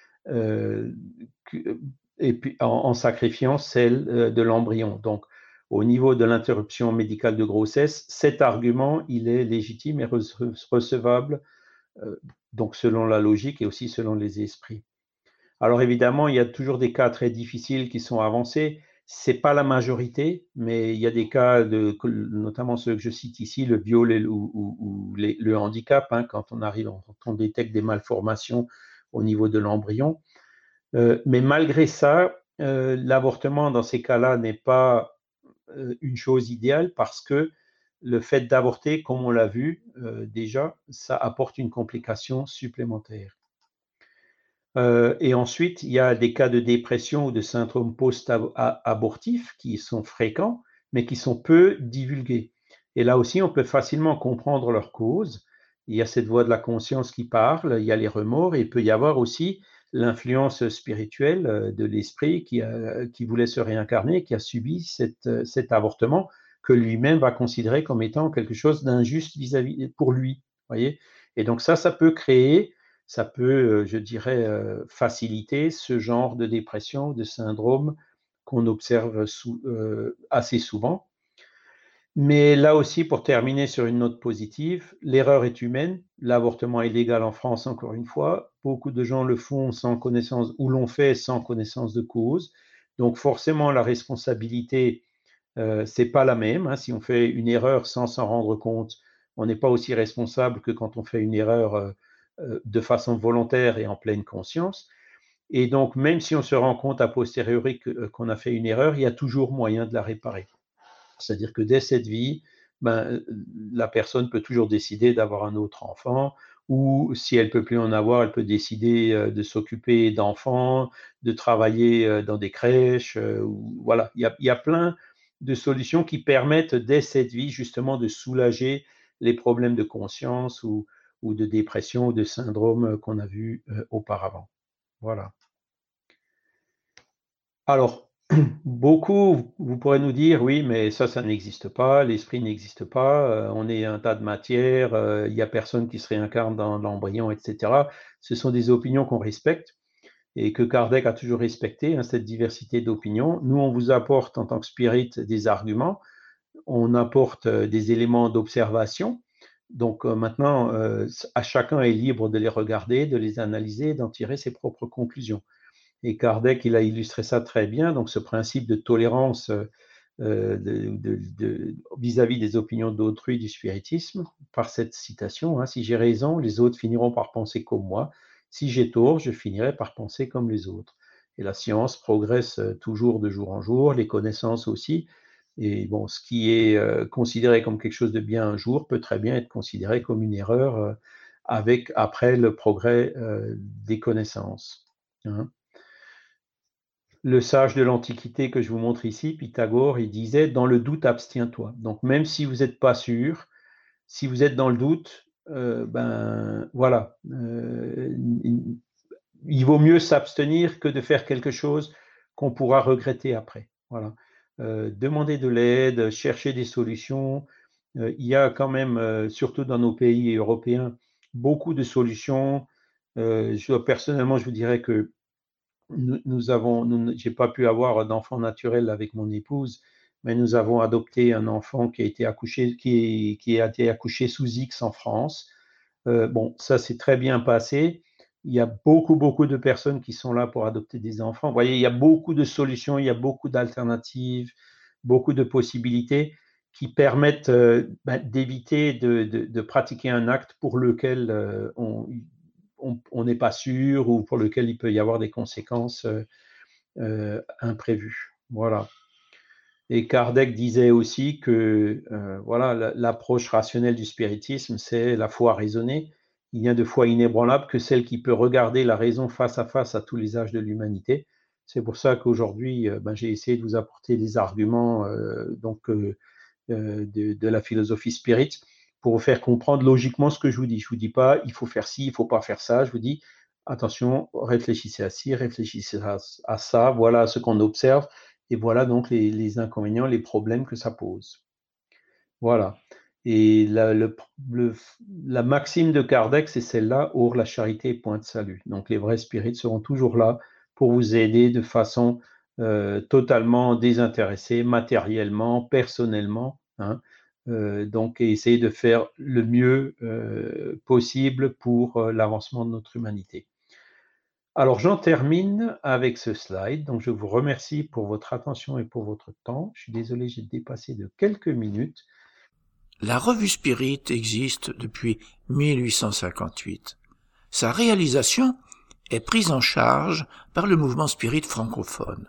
et puis en, sacrifiant celle euh, de l'embryon. Donc, au niveau de l'interruption médicale de grossesse, cet argument, il est légitime et recevable, euh, donc selon la logique et aussi selon les esprits. Alors évidemment, il y a toujours des cas très difficiles qui sont avancés. C'est pas la majorité, mais il y a des cas, de, notamment ceux que je cite ici, le viol ou, le handicap, hein, quand on arrive, quand on détecte des malformations au niveau de l'embryon. Euh, mais malgré ça, euh, l'avortement dans ces cas-là n'est pas euh, une chose idéale parce que le fait d'avorter, comme on l'a vu déjà, ça apporte une complication supplémentaire. Et ensuite, il y a des cas de dépression ou de syndrome post-abortif qui sont fréquents, mais qui sont peu divulgués. Et là aussi, on peut facilement comprendre leur cause. Il y a cette voix de la conscience qui parle, il y a les remords, et il peut y avoir aussi l'influence spirituelle euh, de l'esprit qui, qui, voulait se réincarner, qui a subi euh, cet avortement que lui-même va considérer comme étant quelque chose d'injuste vis-à-vis pour lui. Voyez Et donc ça, ça peut créer, ça peut, euh, je dirais, faciliter ce genre de dépression, de syndrome qu'on observe assez souvent. Mais là aussi, pour terminer sur une note positive, l'erreur est humaine. L'avortement est légal en France, encore une fois. Beaucoup de gens le font sans connaissance ou l'ont fait sans connaissance de cause. Donc forcément, la responsabilité, euh, c'est pas la même. Hein. Si on fait une erreur sans s'en rendre compte, on n'est pas aussi responsable que quand on fait une erreur euh, euh, de façon volontaire et en pleine conscience. Et donc, même si on se rend compte a posteriori qu'on a fait une erreur, il y a toujours moyen de la réparer. C'est-à-dire que dès cette vie, ben, la personne peut toujours décider d'avoir un autre enfant, ou si elle peut plus en avoir, elle peut décider euh, de s'occuper d'enfants, de travailler euh, dans des crèches. Euh, voilà, il y, a, plein de solutions qui permettent dès cette vie justement de soulager les problèmes de conscience ou, ou de dépression ou de syndrome qu'on a vu auparavant. Voilà. Alors, Beaucoup, vous pourrez nous dire, oui, mais ça, ça n'existe pas, l'esprit n'existe pas, euh, on est un tas de matière, euh, il n'y a personne qui se réincarne dans l'embryon, etc. Ce sont des opinions qu'on respecte et que Kardec a toujours respecté, hein, cette diversité d'opinions. Nous, on vous apporte en tant que spirit des arguments, on apporte euh, des éléments d'observation. Donc maintenant, à chacun est libre de les regarder, de les analyser, d'en tirer ses propres conclusions. Et Kardec, il a illustré ça très bien. Donc, ce principe de tolérance euh, vis-à-vis des opinions d'autrui du spiritisme par cette citation. Hein, si j'ai raison, les autres finiront par penser comme moi. Si j'ai tort, je finirai par penser comme les autres. Et la science progresse toujours de jour en jour, les connaissances aussi. Et bon, ce qui est considéré comme quelque chose de bien un jour peut très bien être considéré comme une erreur avec après le progrès des connaissances. Hein le sage de l'Antiquité que je vous montre ici, Pythagore, il disait dans le doute, abstiens-toi. Donc même si vous n'êtes pas sûr, si vous êtes dans le doute, euh, ben voilà, euh, il vaut mieux s'abstenir que de faire quelque chose qu'on pourra regretter après. Voilà. Euh, demander de l'aide, chercher des solutions. il y a quand même, surtout dans nos pays européens, beaucoup de solutions. personnellement, je vous dirais que nous, avons, j'ai pas pu avoir d'enfant naturel avec mon épouse, mais nous avons adopté un enfant qui a été accouché, qui, a été accouché sous X en France. Euh, bon, ça s'est très bien passé. Il y a beaucoup, beaucoup de personnes qui sont là pour adopter des enfants. Vous voyez, il y a beaucoup de solutions, il y a beaucoup d'alternatives, beaucoup de possibilités qui permettent euh, ben, d'éviter de, de, pratiquer un acte pour lequel euh, on, on n'est pas sûr ou pour lequel il peut y avoir des conséquences euh, euh, imprévues. Voilà. Et Kardec disait aussi que euh, voilà l'approche rationnelle du spiritisme, c'est la foi raisonnée. Il n'y a de foi inébranlable que celle qui peut regarder la raison face à face à tous les âges de l'humanité. C'est pour ça qu'aujourd'hui, ben, j'ai essayé de vous apporter des arguments donc de, de, la philosophie spirit pour vous faire comprendre logiquement ce que je vous dis. Je ne vous dis pas, il faut faire ci, il faut pas faire ça. Je vous dis, attention, réfléchissez à ci, réfléchissez à, ça, voilà ce qu'on observe, et voilà donc les, inconvénients, les problèmes que ça pose. Voilà. Et la, la maxime de Kardec, c'est celle-là, or la charité, point de salut. Donc les vrais spirites seront toujours là pour vous aider de façon euh, totalement désintéressée, matériellement, personnellement. Hein, euh, donc, essayer de faire le mieux euh, possible pour euh, l'avancement de notre humanité. Alors, j'en termine avec ce slide. Donc, je vous remercie pour votre attention et pour votre temps. Je suis désolé, j'ai dépassé de quelques minutes. La revue Spirit existe depuis 1858. Sa réalisation est prise en charge par le mouvement Spirit francophone.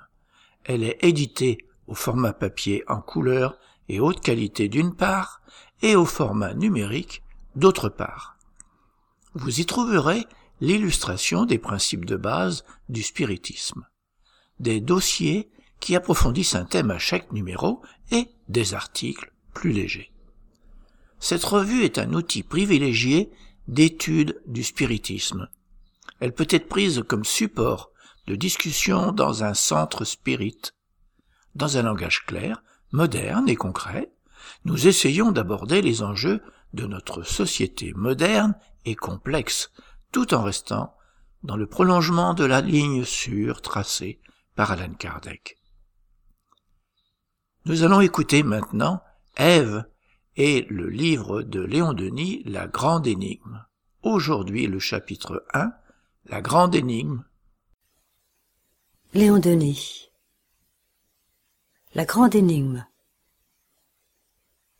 Elle est éditée au format papier en couleur et haute qualité d'une part, et au format numérique d'autre part. Vous y trouverez l'illustration des principes de base du spiritisme, des dossiers qui approfondissent un thème à chaque numéro et des articles plus légers. Cette revue est un outil privilégié d'étude du spiritisme. Elle peut être prise comme support de discussion dans un centre spirit, dans un langage clair, moderne et concret, nous essayons d'aborder les enjeux de notre société moderne et complexe, tout en restant dans le prolongement de la ligne sûre tracée par Alan Kardec. Nous allons écouter maintenant Ève et le livre de Léon Denis, La Grande Énigme. Aujourd'hui le chapitre 1, La Grande Énigme. Léon Denis la grande énigme.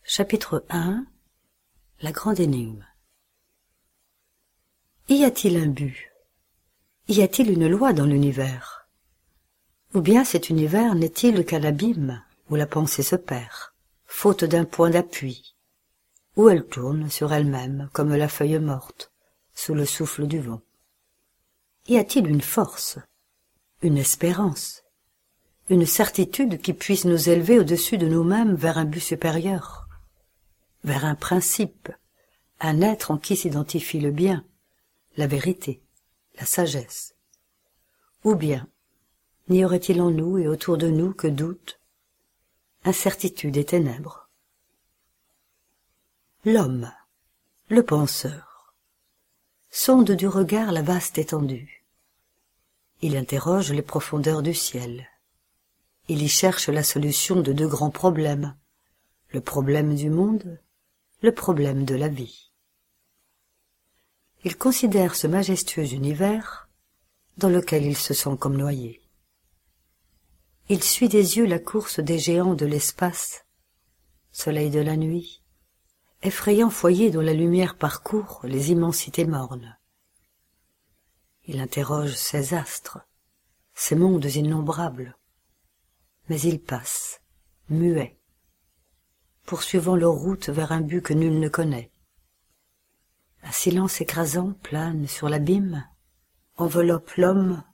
Chapitre 1 La grande énigme. Y a-t-il un but? Y a-t-il une loi dans l'univers? Ou bien cet univers n'est-il qu'un abîme où la pensée se perd, faute d'un point d'appui, où elle tourne sur elle-même comme la feuille morte, sous le souffle du vent? Y a-t-il une force, une espérance? Une certitude qui puisse nous élever au-dessus de nous-mêmes vers un but supérieur, vers un principe, un être en qui s'identifie le bien, la vérité, la sagesse. Ou bien, n'y aurait-il en nous et autour de nous que doute, incertitude et ténèbres? L'homme, le penseur, sonde du regard la vaste étendue. Il interroge les profondeurs du ciel, il y cherche la solution de deux grands problèmes, le problème du monde, le problème de la vie. Il considère ce majestueux univers dans lequel il se sent comme noyé. il suit des yeux la course des géants de l'espace, soleil de la nuit, effrayant foyer dont la lumière parcourt les immensités mornes. Il interroge ces astres, ces mondes innombrables, mais il passe, muet, poursuivant leur route vers un but que nul ne connaît. Un silence écrasant plane sur l'abîme, enveloppe l'homme,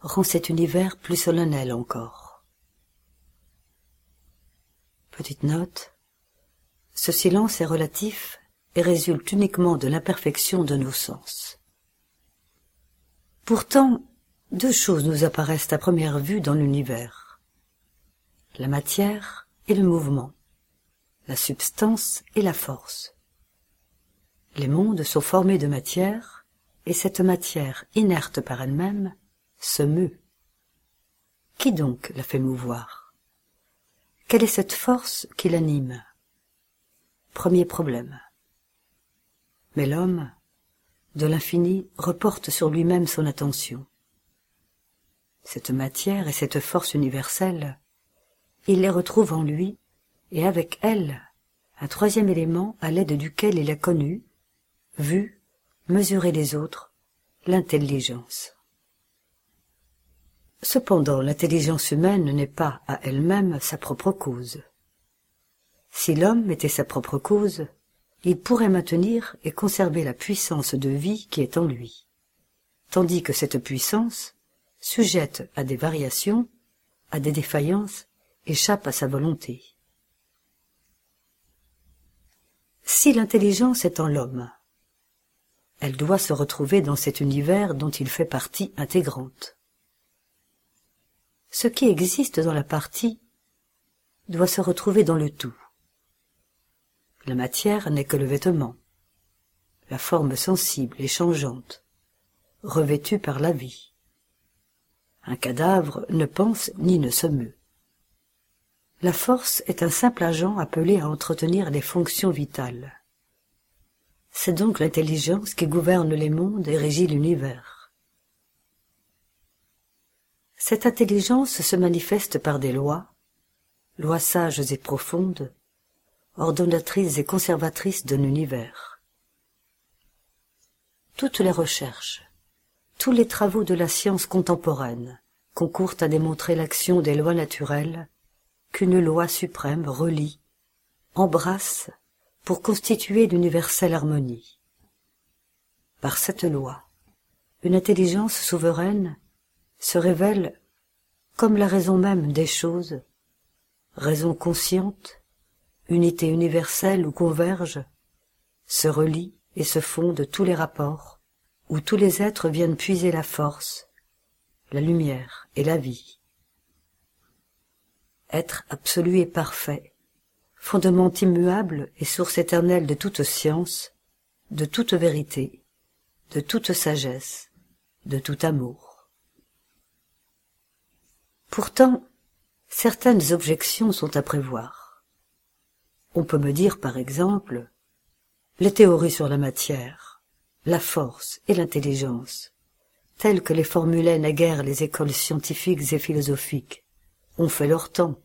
rend cet univers plus solennel encore. Petite note, ce silence est relatif et résulte uniquement de l'imperfection de nos sens. Pourtant, deux choses nous apparaissent à première vue dans l'univers. La matière et le mouvement, la substance et la force. Les mondes sont formés de matière, et cette matière, inerte par elle-même, se meut. Qui donc la fait mouvoir? Quelle est cette force qui l'anime? Premier problème. Mais l'homme, de l'infini, reporte sur lui-même son attention. Cette matière et cette force universelle, il les retrouve en lui, et avec elle, un troisième élément à l'aide duquel il a connu, vu, mesuré les autres, l'intelligence. Cependant, l'intelligence humaine n'est pas à elle-même sa propre cause. Si l'homme était sa propre cause, il pourrait maintenir et conserver la puissance de vie qui est en lui, tandis que cette puissance, sujette à des variations, à des défaillances, échappe à sa volonté. Si l'intelligence est en l'homme, elle doit se retrouver dans cet univers dont il fait partie intégrante. Ce qui existe dans la partie doit se retrouver dans le tout. La matière n'est que le vêtement, la forme sensible et changeante, revêtue par la vie. Un cadavre ne pense ni ne se meut. La force est un simple agent appelé à entretenir les fonctions vitales. C'est donc l'intelligence qui gouverne les mondes et régit l'univers. Cette intelligence se manifeste par des lois, lois sages et profondes, ordonnatrice et conservatrice de l'univers. Toutes les recherches, tous les travaux de la science contemporaine concourent à démontrer l'action des lois naturelles qu'une loi suprême relie, embrasse pour constituer l'universelle harmonie. Par cette loi, une intelligence souveraine se révèle comme la raison même des choses, raison consciente, unité universelle où convergent, se relient et se fondent tous les rapports, où tous les êtres viennent puiser la force, la lumière et la vie. Être absolu et parfait, fondement immuable et source éternelle de toute science, de toute vérité, de toute sagesse, de tout amour. Pourtant, certaines objections sont à prévoir. On peut me dire, par exemple, les théories sur la matière, la force et l'intelligence, telles que les formulaient naguère les écoles scientifiques et philosophiques, ont fait leur temps.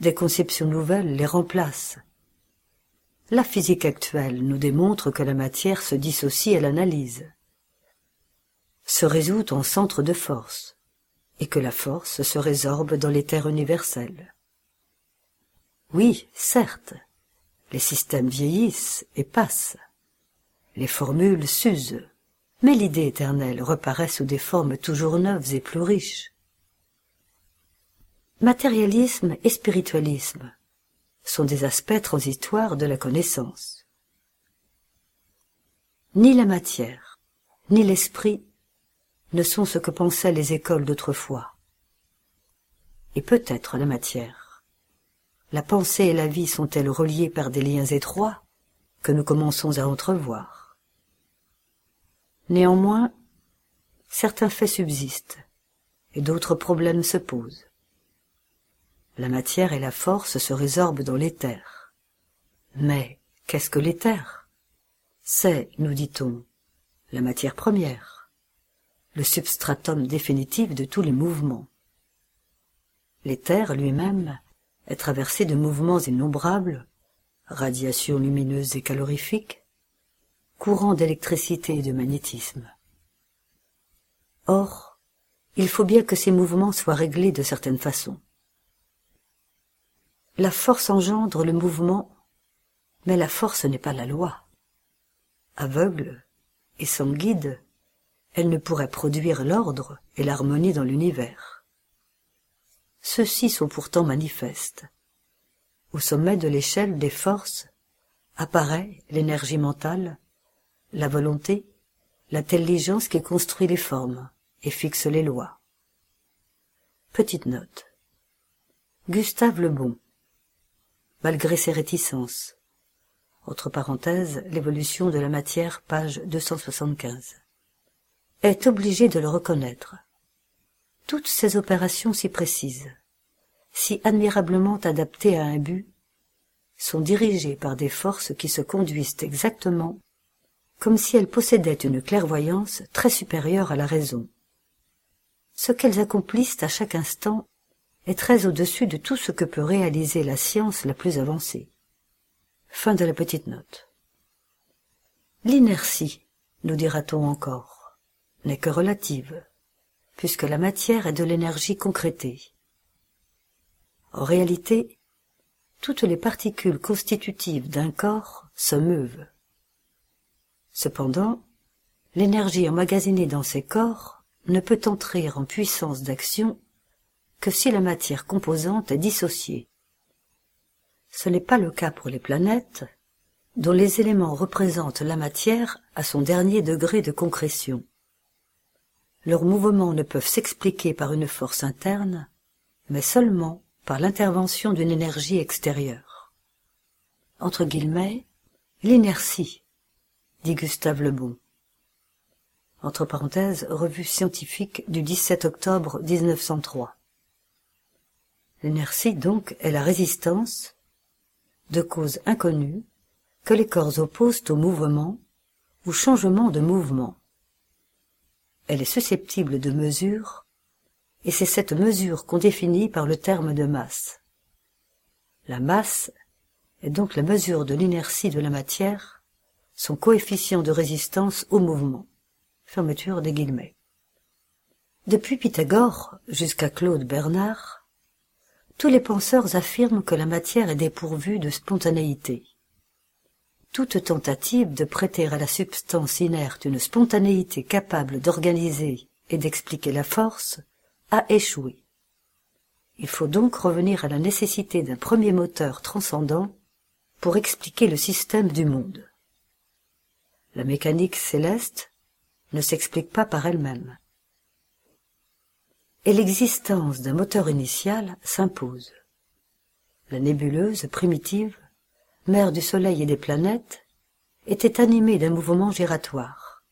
Des conceptions nouvelles les remplacent. La physique actuelle nous démontre que la matière se dissocie à l'analyse, se résout en centre de force, et que la force se résorbe dans l'éther universel. Oui, certes, les systèmes vieillissent et passent, les formules s'usent, mais l'idée éternelle reparaît sous des formes toujours neuves et plus riches. Matérialisme et spiritualisme sont des aspects transitoires de la connaissance. Ni la matière, ni l'esprit ne sont ce que pensaient les écoles d'autrefois. Et peut-être la matière la pensée et la vie sont-elles reliées par des liens étroits que nous commençons à entrevoir? Néanmoins, certains faits subsistent et d'autres problèmes se posent. La matière et la force se résorbent dans l'éther. Mais qu'est-ce que l'éther C'est, nous dit-on, la matière première, le substratum définitif de tous les mouvements, L'éther lui-même est traversé de mouvements innombrables, radiations lumineuses et calorifiques, courants d'électricité et de magnétisme. Or, il faut bien que ces mouvements soient réglés de certaines façons. La force engendre le mouvement, mais la force n'est pas la loi. Aveugle et sans guide, elle ne pourrait produire l'ordre et l'harmonie dans l'univers. Ceux-ci sont pourtant manifestes. Au sommet de l'échelle des forces apparaît l'énergie mentale, la volonté, l'intelligence qui construit les formes et fixe les lois. Petite note. Gustave Le Bon, malgré ses réticences, entre parenthèses, l'évolution de la matière, page 275, est obligé de le reconnaître. Toutes ces opérations si précises, si admirablement adaptées à un but, sont dirigées par des forces qui se conduisent exactement comme si elles possédaient une clairvoyance très supérieure à la raison. Ce qu'elles accomplissent à chaque instant est très au-dessus de tout ce que peut réaliser la science la plus avancée. Fin de la petite note. L'inertie, nous dira-t-on encore, n'est que relative, puisque la matière est de l'énergie concrétée. En réalité, toutes les particules constitutives d'un corps se meuvent. Cependant, l'énergie emmagasinée dans ces corps ne peut entrer en puissance d'action que si la matière composante est dissociée. Ce n'est pas le cas pour les planètes, dont les éléments représentent la matière à son dernier degré de concrétion. Leurs mouvements ne peuvent s'expliquer par une force interne, mais seulement par l'intervention d'une énergie extérieure. Entre guillemets, l'inertie, dit Gustave Le Bon. Revue scientifique du 17 octobre 1903. L'inertie, donc, est la résistance, de cause inconnue, que les corps opposent au mouvement ou changement de mouvement. Elle est susceptible de mesure, et c'est cette mesure qu'on définit par le terme de masse. La masse est donc la mesure de l'inertie de la matière, son coefficient de résistance au mouvement. Fermeture des guillemets. Depuis Pythagore jusqu'à Claude Bernard, tous les penseurs affirment que la matière est dépourvue de spontanéité. Toute tentative de prêter à la substance inerte une spontanéité capable d'organiser et d'expliquer la force a échoué. Il faut donc revenir à la nécessité d'un premier moteur transcendant pour expliquer le système du monde. La mécanique céleste ne s'explique pas par elle-même et l'existence d'un moteur initial s'impose. La nébuleuse primitive, mère du Soleil et des planètes, était animée d'un mouvement giratoire.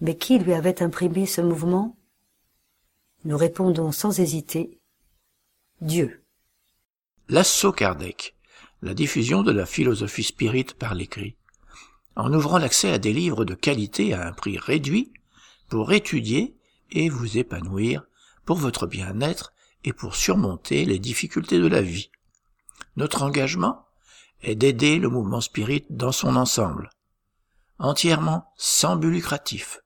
Mais qui lui avait imprimé ce mouvement? Nous répondons sans hésiter Dieu. L'assaut Kardec, la diffusion de la philosophie spirite par l'écrit, en ouvrant l'accès à des livres de qualité à un prix réduit pour étudier et vous épanouir pour votre bien-être et pour surmonter les difficultés de la vie. Notre engagement est d'aider le mouvement spirit dans son ensemble. Entièrement sans but lucratif,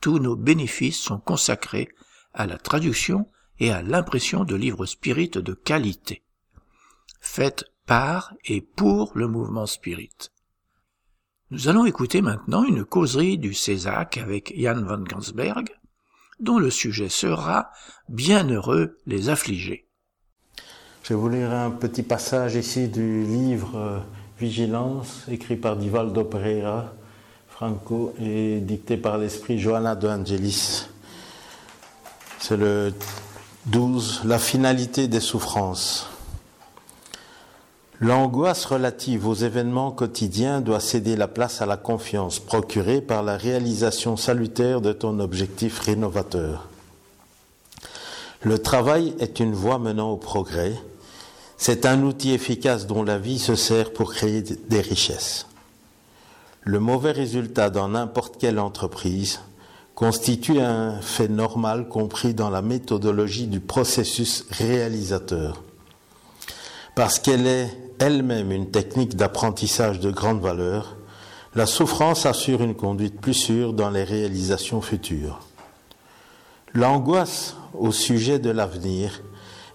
tous nos bénéfices sont consacrés à la traduction et à l'impression de livres spirit de qualité. Faites par et pour le mouvement spirit. Nous allons écouter maintenant une causerie du Césac avec Jan van Gansberg, dont le sujet sera Bienheureux les affligés. Je vais vous lire un petit passage ici du livre euh, Vigilance, écrit par Divaldo Pereira Franco et dicté par l'esprit Johanna de Angelis. C'est le 12, La finalité des souffrances. L'angoisse relative aux événements quotidiens doit céder la place à la confiance procurée par la réalisation salutaire de ton objectif rénovateur. Le travail est une voie menant au progrès. C'est un outil efficace dont la vie se sert pour créer des richesses. Le mauvais résultat dans n'importe quelle entreprise constitue un fait normal compris dans la méthodologie du processus réalisateur. Parce qu'elle est elle-même une technique d'apprentissage de grande valeur, la souffrance assure une conduite plus sûre dans les réalisations futures. L'angoisse au sujet de l'avenir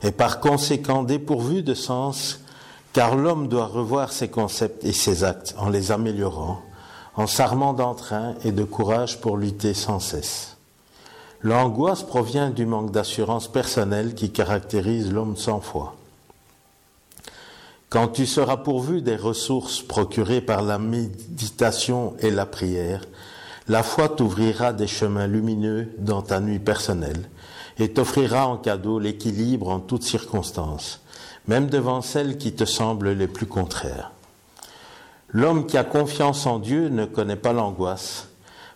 est par conséquent dépourvue de sens car l'homme doit revoir ses concepts et ses actes en les améliorant, en s'armant d'entrain et de courage pour lutter sans cesse. L'angoisse provient du manque d'assurance personnelle qui caractérise l'homme sans foi. Quand tu seras pourvu des ressources procurées par la méditation et la prière, la foi t'ouvrira des chemins lumineux dans ta nuit personnelle et t'offrira en cadeau l'équilibre en toutes circonstances, même devant celles qui te semblent les plus contraires. L'homme qui a confiance en Dieu ne connaît pas l'angoisse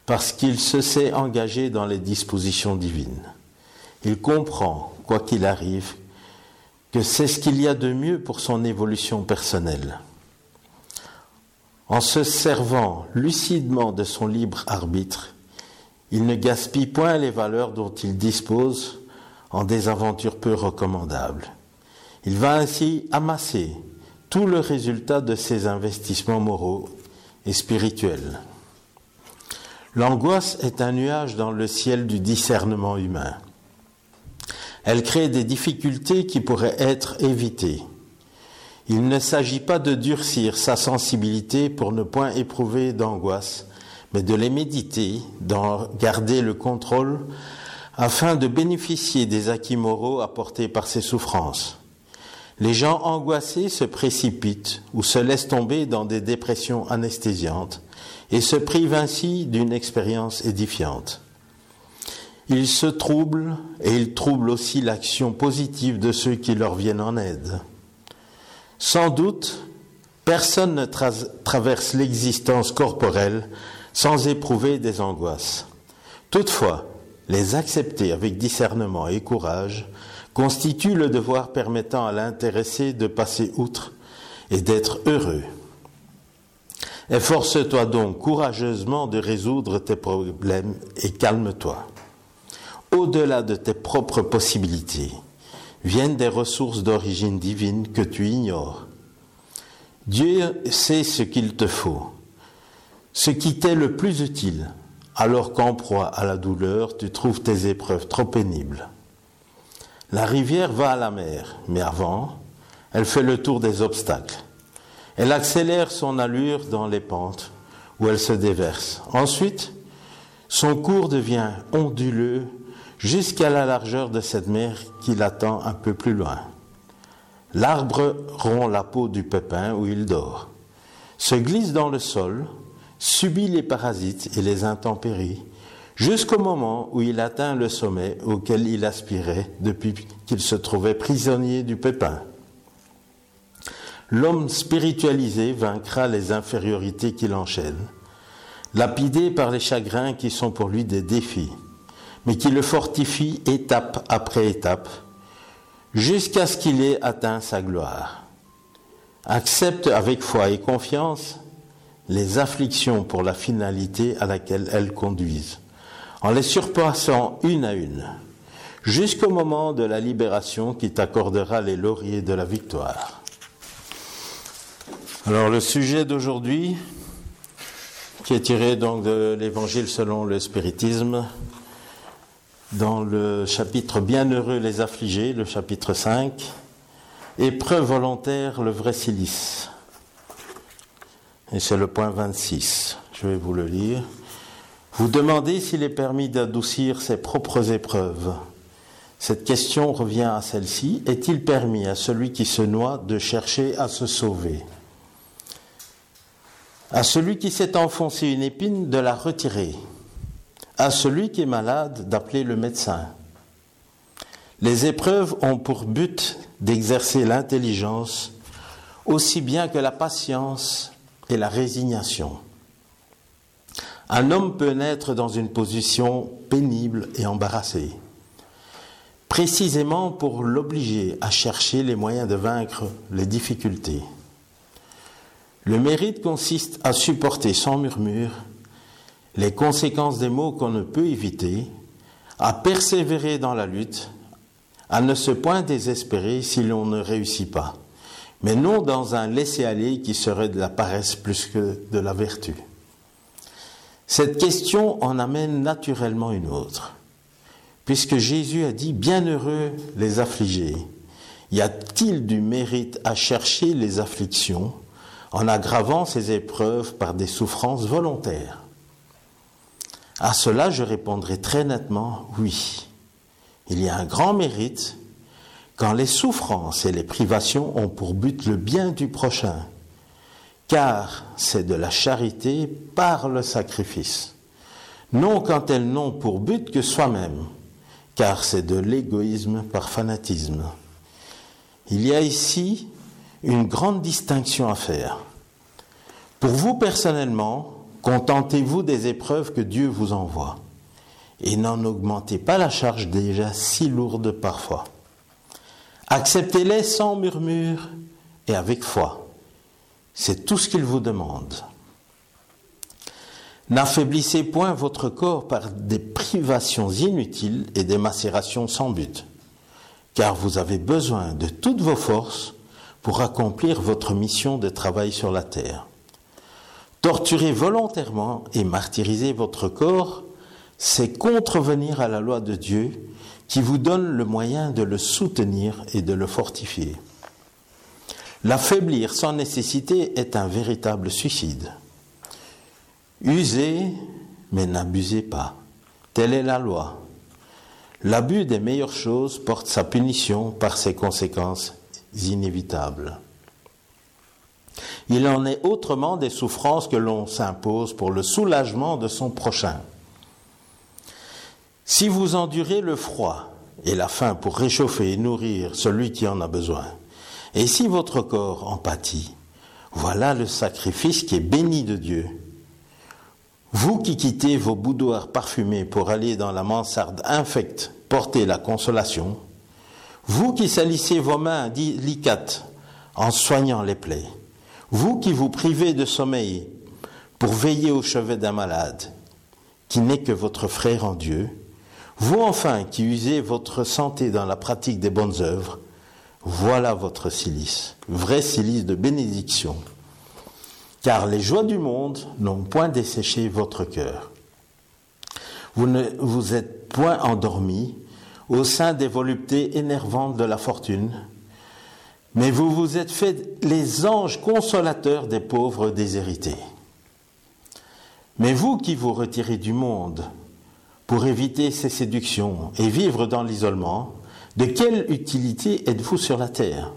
parce qu'il se sait engagé dans les dispositions divines. Il comprend, quoi qu'il arrive, que c'est ce qu'il y a de mieux pour son évolution personnelle. En se servant lucidement de son libre arbitre, il ne gaspille point les valeurs dont il dispose en des aventures peu recommandables. Il va ainsi amasser tout le résultat de ses investissements moraux et spirituels. L'angoisse est un nuage dans le ciel du discernement humain. Elle crée des difficultés qui pourraient être évitées. Il ne s'agit pas de durcir sa sensibilité pour ne point éprouver d'angoisse, mais de les méditer, d'en garder le contrôle, afin de bénéficier des acquis moraux apportés par ces souffrances. Les gens angoissés se précipitent ou se laissent tomber dans des dépressions anesthésiantes et se privent ainsi d'une expérience édifiante. Ils se troublent et ils troublent aussi l'action positive de ceux qui leur viennent en aide. Sans doute, personne ne traverse l'existence corporelle sans éprouver des angoisses. Toutefois, les accepter avec discernement et courage constitue le devoir permettant à l'intéressé de passer outre et d'être heureux. Efforce-toi donc courageusement de résoudre tes problèmes et calme-toi au-delà de tes propres possibilités, viennent des ressources d'origine divine que tu ignores. Dieu sait ce qu'il te faut, ce qui t'est le plus utile, alors qu'en proie à la douleur, tu trouves tes épreuves trop pénibles. La rivière va à la mer, mais avant, elle fait le tour des obstacles. Elle accélère son allure dans les pentes où elle se déverse. Ensuite, son cours devient onduleux jusqu'à la largeur de cette mer qui l'attend un peu plus loin. L'arbre rompt la peau du pépin où il dort, se glisse dans le sol, subit les parasites et les intempéries, jusqu'au moment où il atteint le sommet auquel il aspirait depuis qu'il se trouvait prisonnier du pépin. L'homme spiritualisé vaincra les infériorités qui l'enchaînent, lapidé par les chagrins qui sont pour lui des défis mais qui le fortifie étape après étape, jusqu'à ce qu'il ait atteint sa gloire. Accepte avec foi et confiance les afflictions pour la finalité à laquelle elles conduisent, en les surpassant une à une, jusqu'au moment de la libération qui t'accordera les lauriers de la victoire. Alors le sujet d'aujourd'hui, qui est tiré donc de l'Évangile selon le spiritisme, dans le chapitre Bienheureux les affligés, le chapitre 5, Épreuve volontaire, le vrai silice. Et c'est le point 26. Je vais vous le lire. Vous demandez s'il est permis d'adoucir ses propres épreuves. Cette question revient à celle-ci. Est-il permis à celui qui se noie de chercher à se sauver? À celui qui s'est enfoncé une épine de la retirer à celui qui est malade d'appeler le médecin. Les épreuves ont pour but d'exercer l'intelligence aussi bien que la patience et la résignation. Un homme peut naître dans une position pénible et embarrassée, précisément pour l'obliger à chercher les moyens de vaincre les difficultés. Le mérite consiste à supporter sans murmure les conséquences des maux qu'on ne peut éviter, à persévérer dans la lutte, à ne se point désespérer si l'on ne réussit pas, mais non dans un laisser-aller qui serait de la paresse plus que de la vertu. Cette question en amène naturellement une autre, puisque Jésus a dit Bienheureux les affligés. Y a-t-il du mérite à chercher les afflictions en aggravant ces épreuves par des souffrances volontaires? À cela, je répondrai très nettement oui. Il y a un grand mérite quand les souffrances et les privations ont pour but le bien du prochain, car c'est de la charité par le sacrifice, non quand elles n'ont pour but que soi-même, car c'est de l'égoïsme par fanatisme. Il y a ici une grande distinction à faire. Pour vous personnellement, contentez-vous des épreuves que Dieu vous envoie et n'en augmentez pas la charge déjà si lourde parfois. Acceptez-les sans murmure et avec foi. C'est tout ce qu'il vous demande. N'affaiblissez point votre corps par des privations inutiles et des macérations sans but, car vous avez besoin de toutes vos forces pour accomplir votre mission de travail sur la terre. Torturer volontairement et martyriser votre corps, c'est contrevenir à la loi de Dieu qui vous donne le moyen de le soutenir et de le fortifier. L'affaiblir sans nécessité est un véritable suicide. Usez, mais n'abusez pas. Telle est la loi. L'abus des meilleures choses porte sa punition par ses conséquences inévitables. Il en est autrement des souffrances que l'on s'impose pour le soulagement de son prochain. Si vous endurez le froid et la faim pour réchauffer et nourrir celui qui en a besoin, et si votre corps en pâtit, voilà le sacrifice qui est béni de Dieu vous qui quittez vos boudoirs parfumés pour aller dans la mansarde infecte porter la consolation, vous qui salissez vos mains délicates en soignant les plaies, vous qui vous privez de sommeil pour veiller au chevet d'un malade, qui n'est que votre frère en Dieu, vous enfin qui usez votre santé dans la pratique des bonnes œuvres, voilà votre silice, vrai silice de bénédiction car les joies du monde n'ont point desséché votre cœur. Vous ne vous êtes point endormi au sein des voluptés énervantes de la fortune, mais vous vous êtes fait les anges consolateurs des pauvres déshérités. Mais vous qui vous retirez du monde pour éviter ses séductions et vivre dans l'isolement, de quelle utilité êtes-vous sur la terre?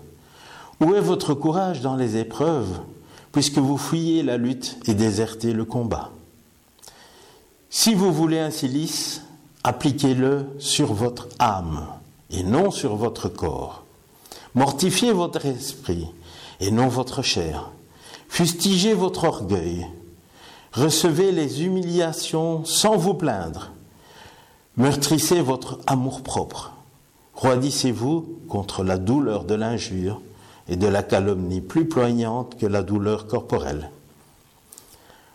Où est votre courage dans les épreuves puisque vous fuyez la lutte et désertez le combat? Si vous voulez un silice, appliquez-le sur votre âme et non sur votre corps. Mortifiez votre esprit et non votre chair. Fustigez votre orgueil. Recevez les humiliations sans vous plaindre. Meurtrissez votre amour-propre. Roidissez-vous contre la douleur de l'injure et de la calomnie plus poignante que la douleur corporelle.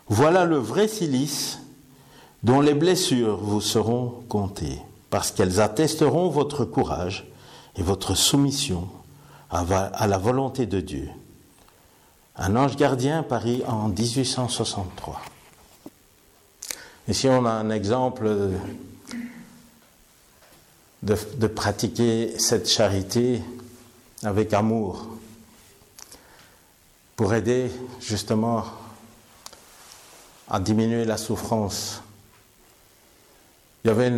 Voilà le vrai silice dont les blessures vous seront comptées, parce qu'elles attesteront votre courage et votre soumission à la volonté de Dieu. Un ange gardien Paris en 1863. Ici, on a un exemple de, pratiquer cette charité avec amour pour aider justement à diminuer la souffrance. Il y avait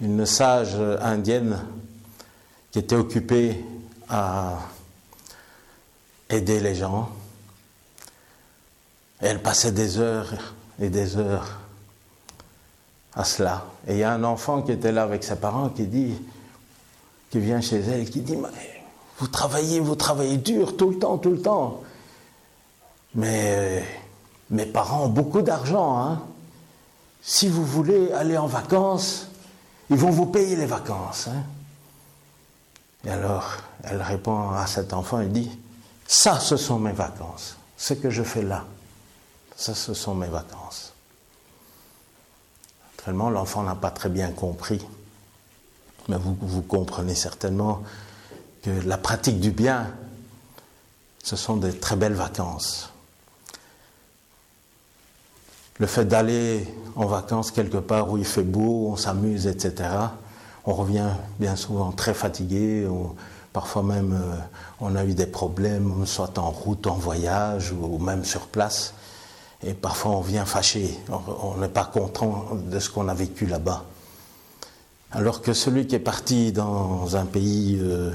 une sage indienne qui était occupée à aider les gens. elle passait des heures et des heures à cela. Et il y a un enfant qui était là avec ses parents qui dit, qui vient chez elle et qui dit, vous travaillez, vous travaillez dur tout le temps, tout le temps. Mais mes parents ont beaucoup d'argent. Hein. Si vous voulez aller en vacances, ils vont vous payer les vacances. Hein. Et alors, elle répond à cet enfant, elle dit, ça, ce sont mes vacances. Ce que je fais là, ça, ce sont mes vacances. Naturellement, l'enfant n'a pas très bien compris. Mais vous, vous comprenez certainement que la pratique du bien, ce sont des très belles vacances. Le fait d'aller en vacances quelque part où il fait beau, on s'amuse, etc., on revient bien souvent très fatigué, parfois même euh, on a eu des problèmes, soit en route, en voyage ou, même sur place, et parfois on vient fâché, on n'est pas content de ce qu'on a vécu là-bas. Alors que celui qui est parti dans un pays euh,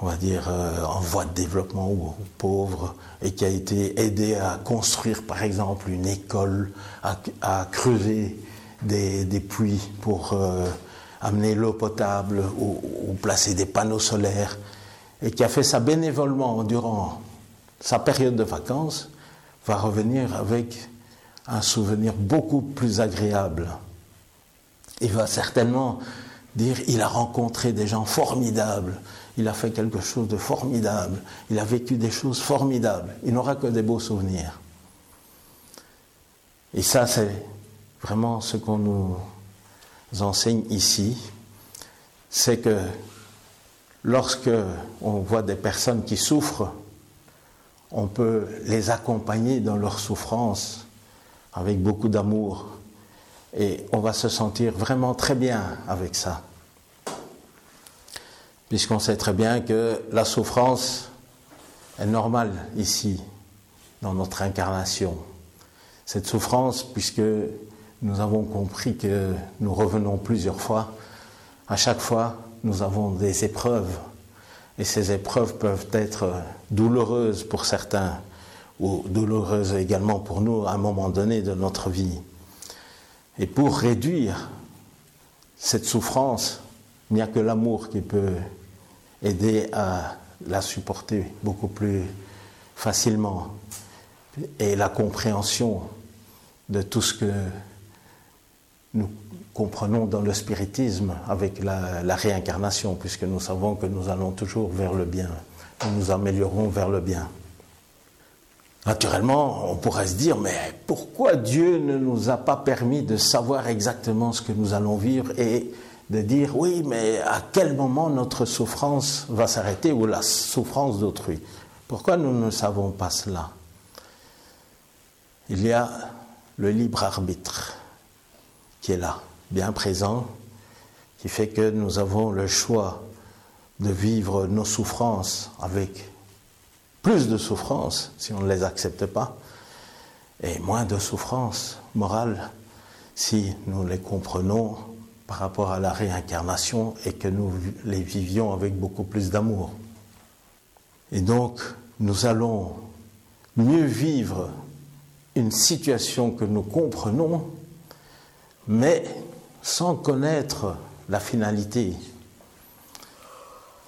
on va dire, euh, en voie de développement ou, pauvre, et qui a été aidé à construire, par exemple, une école, à, creuser des, puits pour amener l'eau potable ou, placer des panneaux solaires, et qui a fait ça bénévolement durant sa période de vacances, va revenir avec un souvenir beaucoup plus agréable. Il va certainement dire il a rencontré des gens formidables, il a fait quelque chose de formidable, il a vécu des choses formidables, il n'aura que des beaux souvenirs. Et ça, c'est vraiment ce qu'on nous enseigne ici, c'est que lorsque on voit des personnes qui souffrent, on peut les accompagner dans leur souffrance avec beaucoup d'amour et on va se sentir vraiment très bien avec ça puisqu'on sait très bien que la souffrance est normale ici, dans notre incarnation. Cette souffrance, puisque nous avons compris que nous revenons plusieurs fois, à chaque fois, nous avons des épreuves. Et ces épreuves peuvent être douloureuses pour certains, ou douloureuses également pour nous à un moment donné de notre vie. Et pour réduire cette souffrance, il n'y a que l'amour qui peut aider à la supporter beaucoup plus facilement et la compréhension de tout ce que nous comprenons dans le spiritisme avec la, réincarnation, puisque nous savons que nous allons toujours vers le bien, nous nous améliorons vers le bien. Naturellement, on pourrait se dire, mais pourquoi Dieu ne nous a pas permis de savoir exactement ce que nous allons vivre et de dire oui, mais à quel moment notre souffrance va s'arrêter ou la souffrance d'autrui? Pourquoi nous ne savons pas cela? Il y a le libre arbitre qui est là, bien présent, qui fait que nous avons le choix de vivre nos souffrances avec plus de souffrances si on ne les accepte pas, et moins de souffrances morales si nous les comprenons par rapport à la réincarnation et que nous les vivions avec beaucoup plus d'amour. Et donc, nous allons mieux vivre une situation que nous comprenons, mais sans connaître la finalité.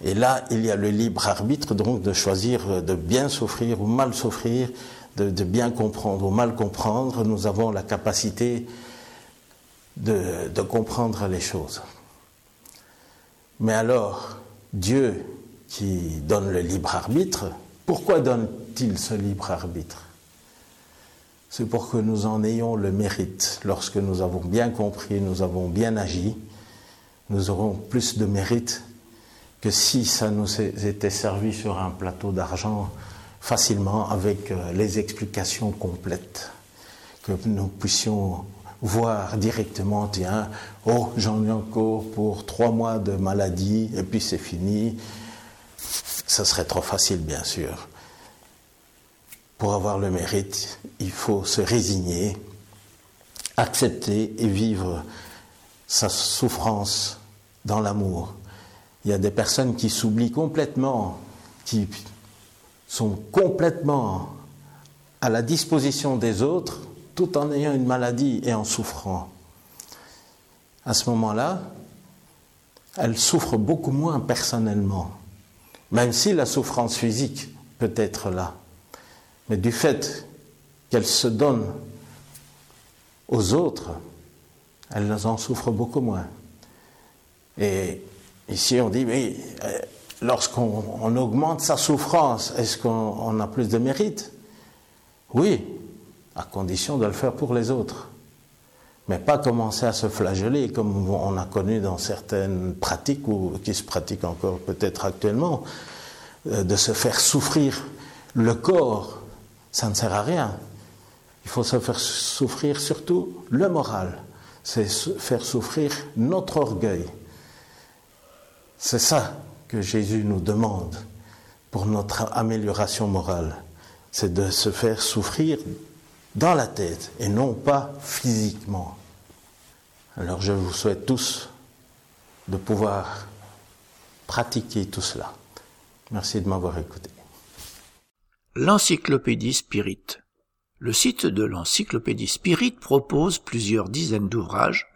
Et là, il y a le libre arbitre, donc, de choisir de bien souffrir ou mal souffrir, de, bien comprendre ou mal comprendre. Nous avons la capacité de, comprendre les choses. Mais alors, Dieu qui donne le libre arbitre, pourquoi donne-t-il ce libre arbitre? C'est pour que nous en ayons le mérite. Lorsque nous avons bien compris, nous avons bien agi, nous aurons plus de mérite que si ça nous était servi sur un plateau d'argent facilement avec euh, les explications complètes, que nous puissions voir directement, tiens, oh, j'en ai encore pour trois mois de maladie, et puis c'est fini. Ça serait trop facile, bien sûr. Pour avoir le mérite, il faut se résigner, accepter et vivre sa souffrance dans l'amour. Il y a des personnes qui s'oublient complètement, qui sont complètement à la disposition des autres tout en ayant une maladie et en souffrant. À ce moment-là, elle souffre beaucoup moins personnellement, même si la souffrance physique peut être là. Mais du fait qu'elle se donne aux autres, elle en souffre beaucoup moins. Et ici, on dit, oui, euh, lorsqu'on augmente sa souffrance, est-ce qu'on a plus de mérite? Oui, à condition de le faire pour les autres. mais pas commencer à se flageller comme on a connu dans certaines pratiques ou qui se pratiquent encore peut-être actuellement, euh, de se faire souffrir le corps, ça ne sert à rien. Il faut se faire souffrir surtout le moral, c'est faire souffrir notre orgueil. C'est ça que Jésus nous demande pour notre amélioration morale, c'est de se faire souffrir dans la tête et non pas physiquement. Alors je vous souhaite tous de pouvoir pratiquer tout cela. Merci de m'avoir écouté. L'encyclopédie Spirit. Le site de l'encyclopédie Spirit propose plusieurs dizaines d'ouvrages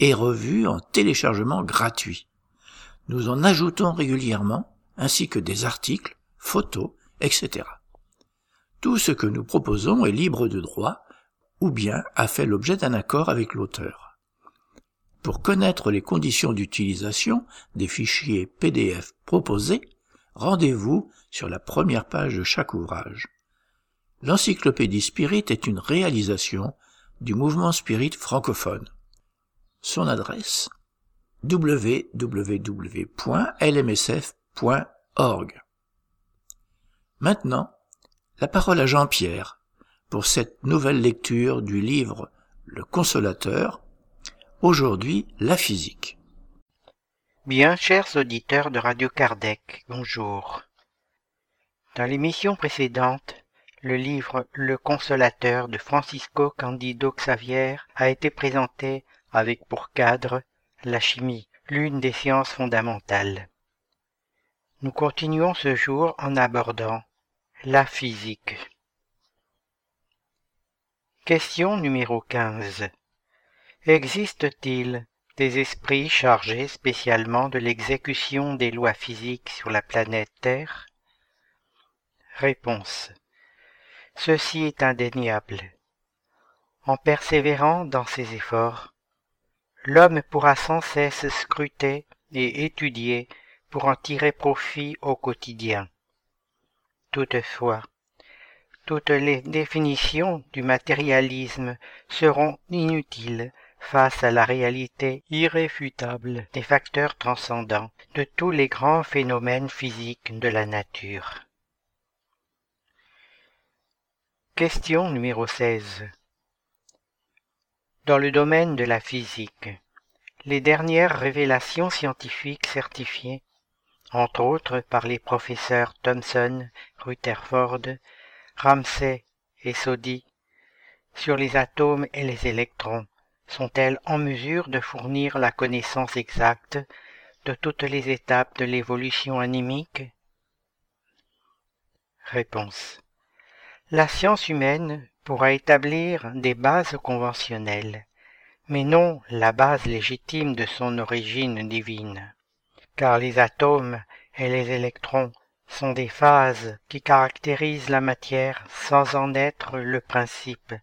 et revues en téléchargement gratuit. Nous en ajoutons régulièrement, ainsi que des articles, photos, etc. Tout ce que nous proposons est libre de droit ou bien a fait l'objet d'un accord avec l'auteur. Pour connaître les conditions d'utilisation des fichiers PDF proposés, rendez-vous sur la première page de chaque ouvrage. L'encyclopédie Spirit est une réalisation du mouvement Spirit francophone. Son adresse www.lmsf.org. Maintenant, la parole à Jean-Pierre pour cette nouvelle lecture du livre Le Consolateur, aujourd'hui la physique. Bien, chers auditeurs de Radio Kardec, bonjour. Dans l'émission précédente, le livre Le Consolateur de Francisco Candido Xavier a été présenté avec pour cadre la chimie, l'une des sciences fondamentales. Nous continuons ce jour en abordant la physique. Question numéro 15. Existe-t-il des esprits chargés spécialement de l'exécution des lois physiques sur la planète Terre? Réponse. Ceci est indéniable. En persévérant dans ses efforts, l'homme pourra sans cesse scruter et étudier pour en tirer profit au quotidien. Toutefois, toutes les définitions du matérialisme seront inutiles face à la réalité irréfutable des facteurs transcendants de tous les grands phénomènes physiques de la nature. Question numéro 16. Dans le domaine de la physique, les dernières révélations scientifiques certifiées entre autres par les professeurs Thomson, Rutherford, Ramsay et Soddy, sur les atomes et les électrons, sont-elles en mesure de fournir la connaissance exacte de toutes les étapes de l'évolution animique Réponse. La science humaine pourra établir des bases conventionnelles, mais non la base légitime de son origine divine car les atomes et les électrons sont des phases qui caractérisent la matière sans en être le principe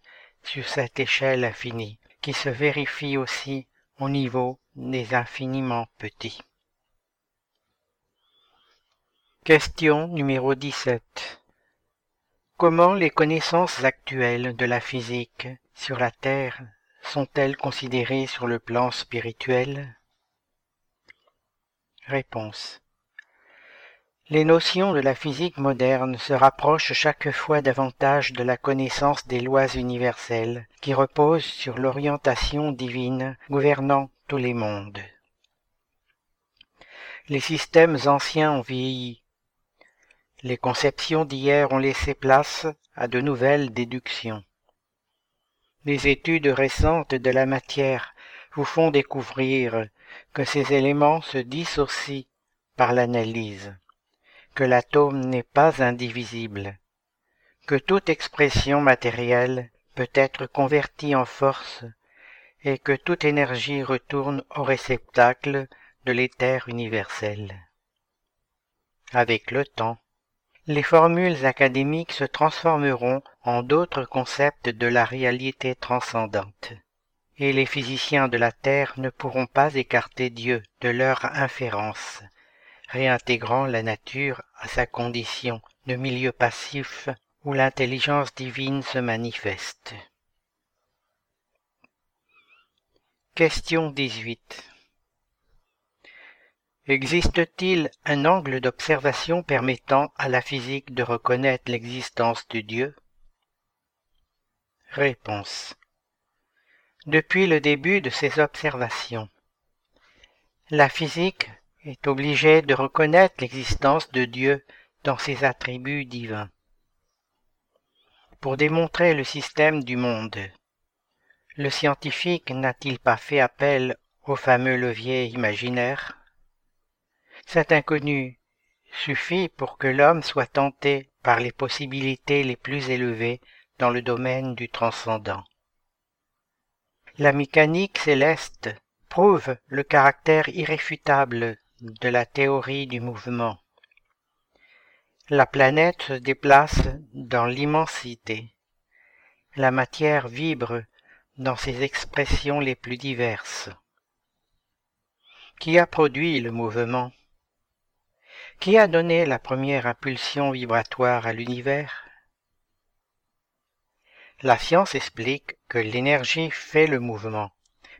sur cette échelle infinie qui se vérifie aussi au niveau des infiniment petits. Question numéro 17. Comment les connaissances actuelles de la physique sur la Terre sont-elles considérées sur le plan spirituel? Réponse. Les notions de la physique moderne se rapprochent chaque fois davantage de la connaissance des lois universelles qui reposent sur l'orientation divine gouvernant tous les mondes. Les systèmes anciens ont vieilli. Les conceptions d'hier ont laissé place à de nouvelles déductions. Les études récentes de la matière vous font découvrir que ces éléments se dissocient par l'analyse, que l'atome n'est pas indivisible, que toute expression matérielle peut être convertie en force et que toute énergie retourne au réceptacle de l'éther universel. Avec le temps, les formules académiques se transformeront en d'autres concepts de la réalité transcendante et les physiciens de la Terre ne pourront pas écarter Dieu de leur inférence, réintégrant la nature à sa condition de milieu passif où l'intelligence divine se manifeste. Question 18. Existe-t-il un angle d'observation permettant à la physique de reconnaître l'existence de Dieu? Réponse. Depuis le début de ces observations, la physique est obligée de reconnaître l'existence de Dieu dans ses attributs divins. Pour démontrer le système du monde, le scientifique n'a-t-il pas fait appel au fameux levier imaginaire? Cet inconnu suffit pour que l'homme soit tenté par les possibilités les plus élevées dans le domaine du transcendant. La mécanique céleste prouve le caractère irréfutable de la théorie du mouvement. La planète se déplace dans l'immensité. La matière vibre dans ses expressions les plus diverses. Qui a produit le mouvement? Qui a donné la première impulsion vibratoire à l'univers? La science explique que l'énergie fait le mouvement,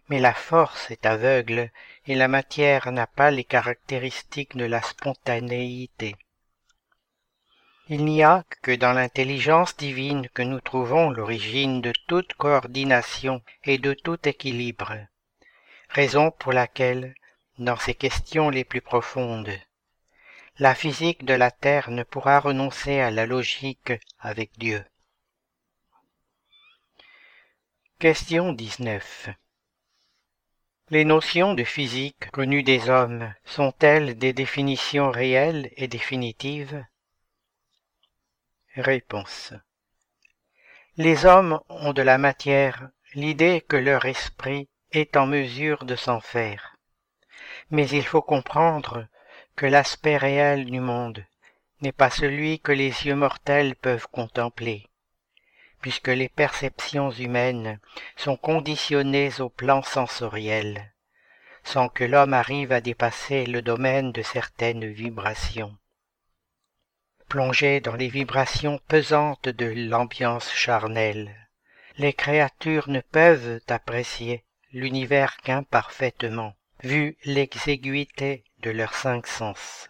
mais la force est aveugle et la matière n'a pas les caractéristiques de la spontanéité. Il n'y a que dans l'intelligence divine que nous trouvons l'origine de toute coordination et de tout équilibre, raison pour laquelle, dans ces questions les plus profondes, la physique de la Terre ne pourra renoncer à la logique avec Dieu. Question 19 Les notions de physique connues des hommes sont-elles des définitions réelles et définitives? Réponse. Les hommes ont de la matière l'idée que leur esprit est en mesure de s'en faire. Mais il faut comprendre que l'aspect réel du monde n'est pas celui que les yeux mortels peuvent contempler, puisque les perceptions humaines sont conditionnées au plan sensoriel, sans que l'homme arrive à dépasser le domaine de certaines vibrations plongés dans les vibrations pesantes de l'ambiance charnelle. Les créatures ne peuvent apprécier l'univers qu'imparfaitement, vu l'exiguïté de leurs cinq sens.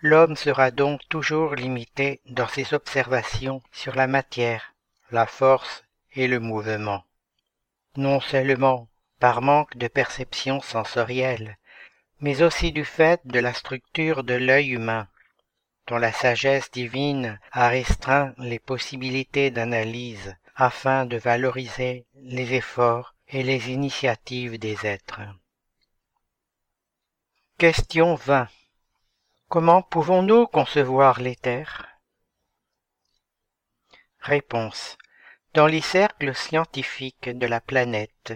L'homme sera donc toujours limité dans ses observations sur la matière, la force et le mouvement. Non seulement par manque de perception sensorielle, mais aussi du fait de la structure de l'œil humain, dont la sagesse divine a restreint les possibilités d'analyse afin de valoriser les efforts et les initiatives des êtres. Question 20. Comment pouvons-nous concevoir l'éther Réponse. Dans les cercles scientifiques de la planète,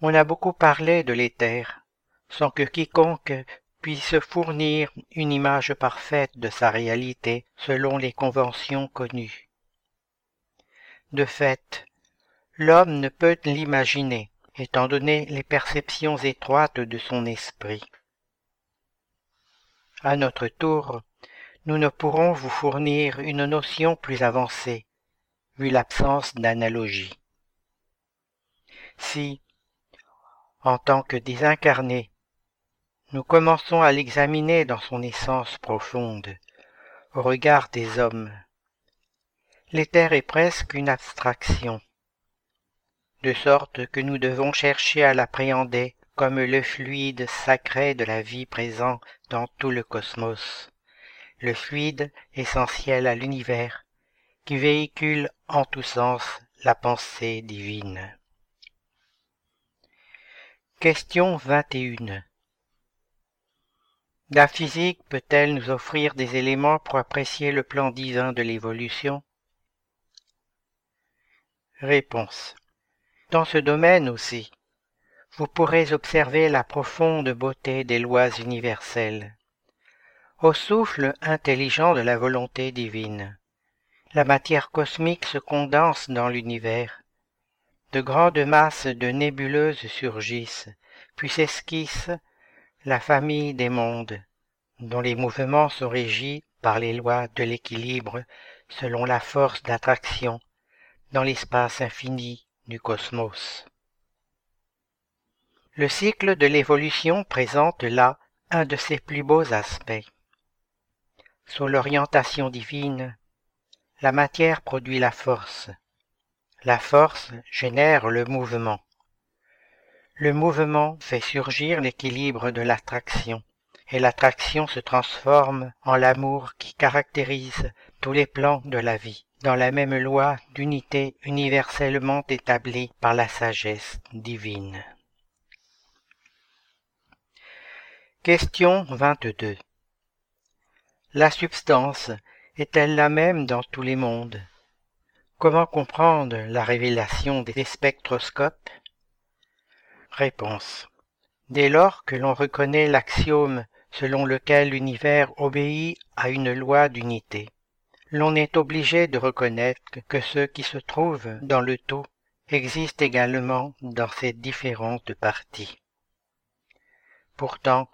on a beaucoup parlé de l'éther, sans que quiconque puisse fournir une image parfaite de sa réalité selon les conventions connues. De fait, l'homme ne peut l'imaginer, étant donné les perceptions étroites de son esprit. À notre tour, nous ne pourrons vous fournir une notion plus avancée, vu l'absence d'analogie. Si, en tant que désincarnés, nous commençons à l'examiner dans son essence profonde, au regard des hommes. L'éther est presque une abstraction, de sorte que nous devons chercher à l'appréhender comme le fluide sacré de la vie présent dans tout le cosmos, le fluide essentiel à l'univers, qui véhicule en tous sens la pensée divine. Question 21 la physique peut-elle nous offrir des éléments pour apprécier le plan divin de l'évolution? Réponse. Dans ce domaine aussi, vous pourrez observer la profonde beauté des lois universelles. Au souffle intelligent de la volonté divine, la matière cosmique se condense dans l'univers. De grandes masses de nébuleuses surgissent, puis s'esquissent la famille des mondes, dont les mouvements sont régis par les lois de l'équilibre selon la force d'attraction dans l'espace infini du cosmos. Le cycle de l'évolution présente là un de ses plus beaux aspects. Sous l'orientation divine, la matière produit la force. La force génère le mouvement. Le mouvement fait surgir l'équilibre de l'attraction, et l'attraction se transforme en l'amour qui caractérise tous les plans de la vie, dans la même loi d'unité universellement établie par la sagesse divine. Question 22 La substance est-elle la même dans tous les mondes? Comment comprendre la révélation des spectroscopes? Réponse. Dès lors que l'on reconnaît l'axiome selon lequel l'univers obéit à une loi d'unité, l'on est obligé de reconnaître que ce qui se trouve dans le tout existe également dans ses différentes parties. Pourtant,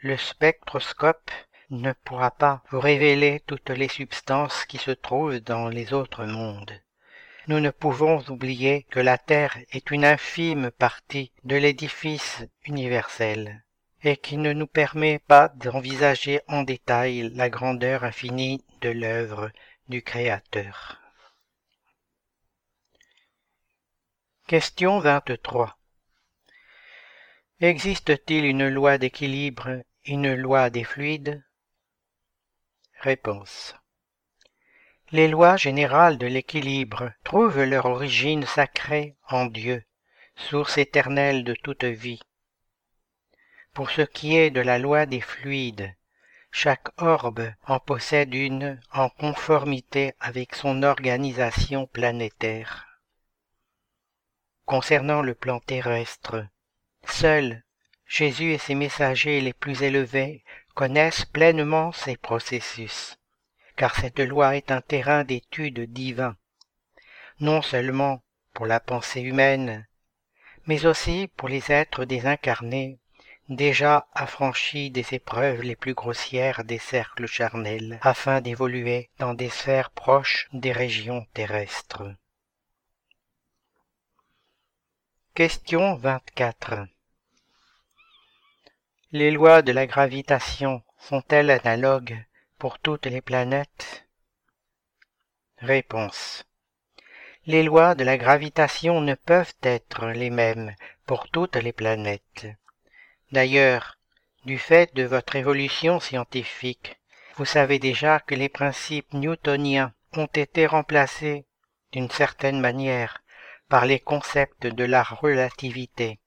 le spectroscope ne pourra pas vous révéler toutes les substances qui se trouvent dans les autres mondes. Nous ne pouvons oublier que la Terre est une infime partie de l'édifice universel et qui ne nous permet pas d'envisager en détail la grandeur infinie de l'œuvre du Créateur. Question 23 Existe-t-il une loi d'équilibre, une loi des fluides Réponse. Les lois générales de l'équilibre trouvent leur origine sacrée en Dieu, source éternelle de toute vie. Pour ce qui est de la loi des fluides, chaque orbe en possède une en conformité avec son organisation planétaire. Concernant le plan terrestre, Seuls Jésus et ses messagers les plus élevés connaissent pleinement ces processus, car cette loi est un terrain d'étude divin, non seulement pour la pensée humaine, mais aussi pour les êtres désincarnés, déjà affranchis des épreuves les plus grossières des cercles charnels, afin d'évoluer dans des sphères proches des régions terrestres. Question 24 les lois de la gravitation sont-elles analogues pour toutes les planètes? Réponse. Les lois de la gravitation ne peuvent être les mêmes pour toutes les planètes. D'ailleurs, du fait de votre évolution scientifique, vous savez déjà que les principes newtoniens ont été remplacés, d'une certaine manière, par les concepts de la relativité,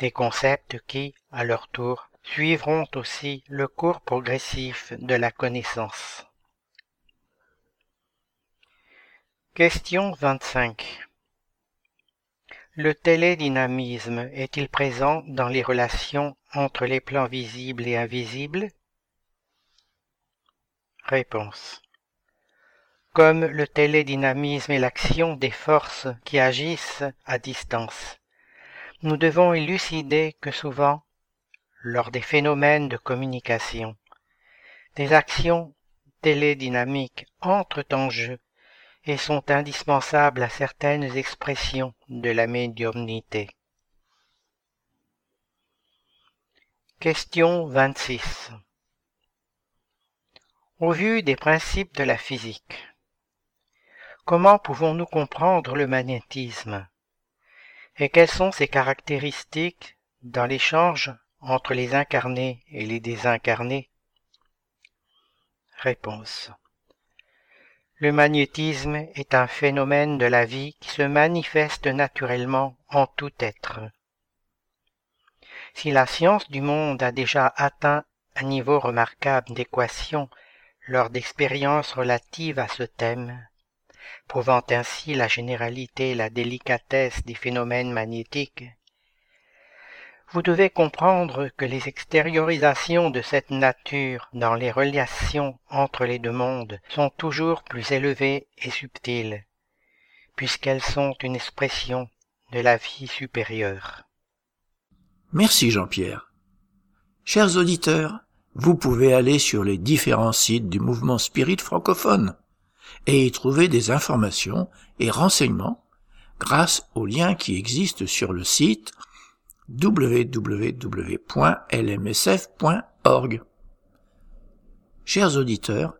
des concepts qui, à leur tour, suivront aussi le cours progressif de la connaissance. Question 25. Le télédynamisme est-il présent dans les relations entre les plans visibles et invisibles? Réponse. Comme le télédynamisme est l'action des forces qui agissent à distance, nous devons élucider que souvent lors des phénomènes de communication. Des actions télédynamiques entrent en jeu et sont indispensables à certaines expressions de la médiumnité. Question 26 Au vu des principes de la physique, comment pouvons-nous comprendre le magnétisme et quelles sont ses caractéristiques dans l'échange entre les incarnés et les désincarnés Réponse. Le magnétisme est un phénomène de la vie qui se manifeste naturellement en tout être. Si la science du monde a déjà atteint un niveau remarquable d'équation lors d'expériences relatives à ce thème, prouvant ainsi la généralité et la délicatesse des phénomènes magnétiques, vous devez comprendre que les extériorisations de cette nature dans les relations entre les deux mondes sont toujours plus élevées et subtiles, puisqu'elles sont une expression de la vie supérieure. Merci Jean-Pierre. Chers auditeurs, vous pouvez aller sur les différents sites du mouvement spirit francophone et y trouver des informations et renseignements grâce aux liens qui existent sur le site www.lmsf.org. Chers auditeurs,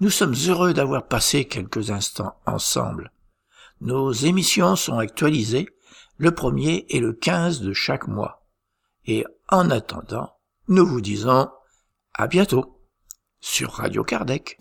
nous sommes heureux d'avoir passé quelques instants ensemble. Nos émissions sont actualisées le premier et le 15 de chaque mois. Et en attendant, nous vous disons à bientôt sur Radio Kardec.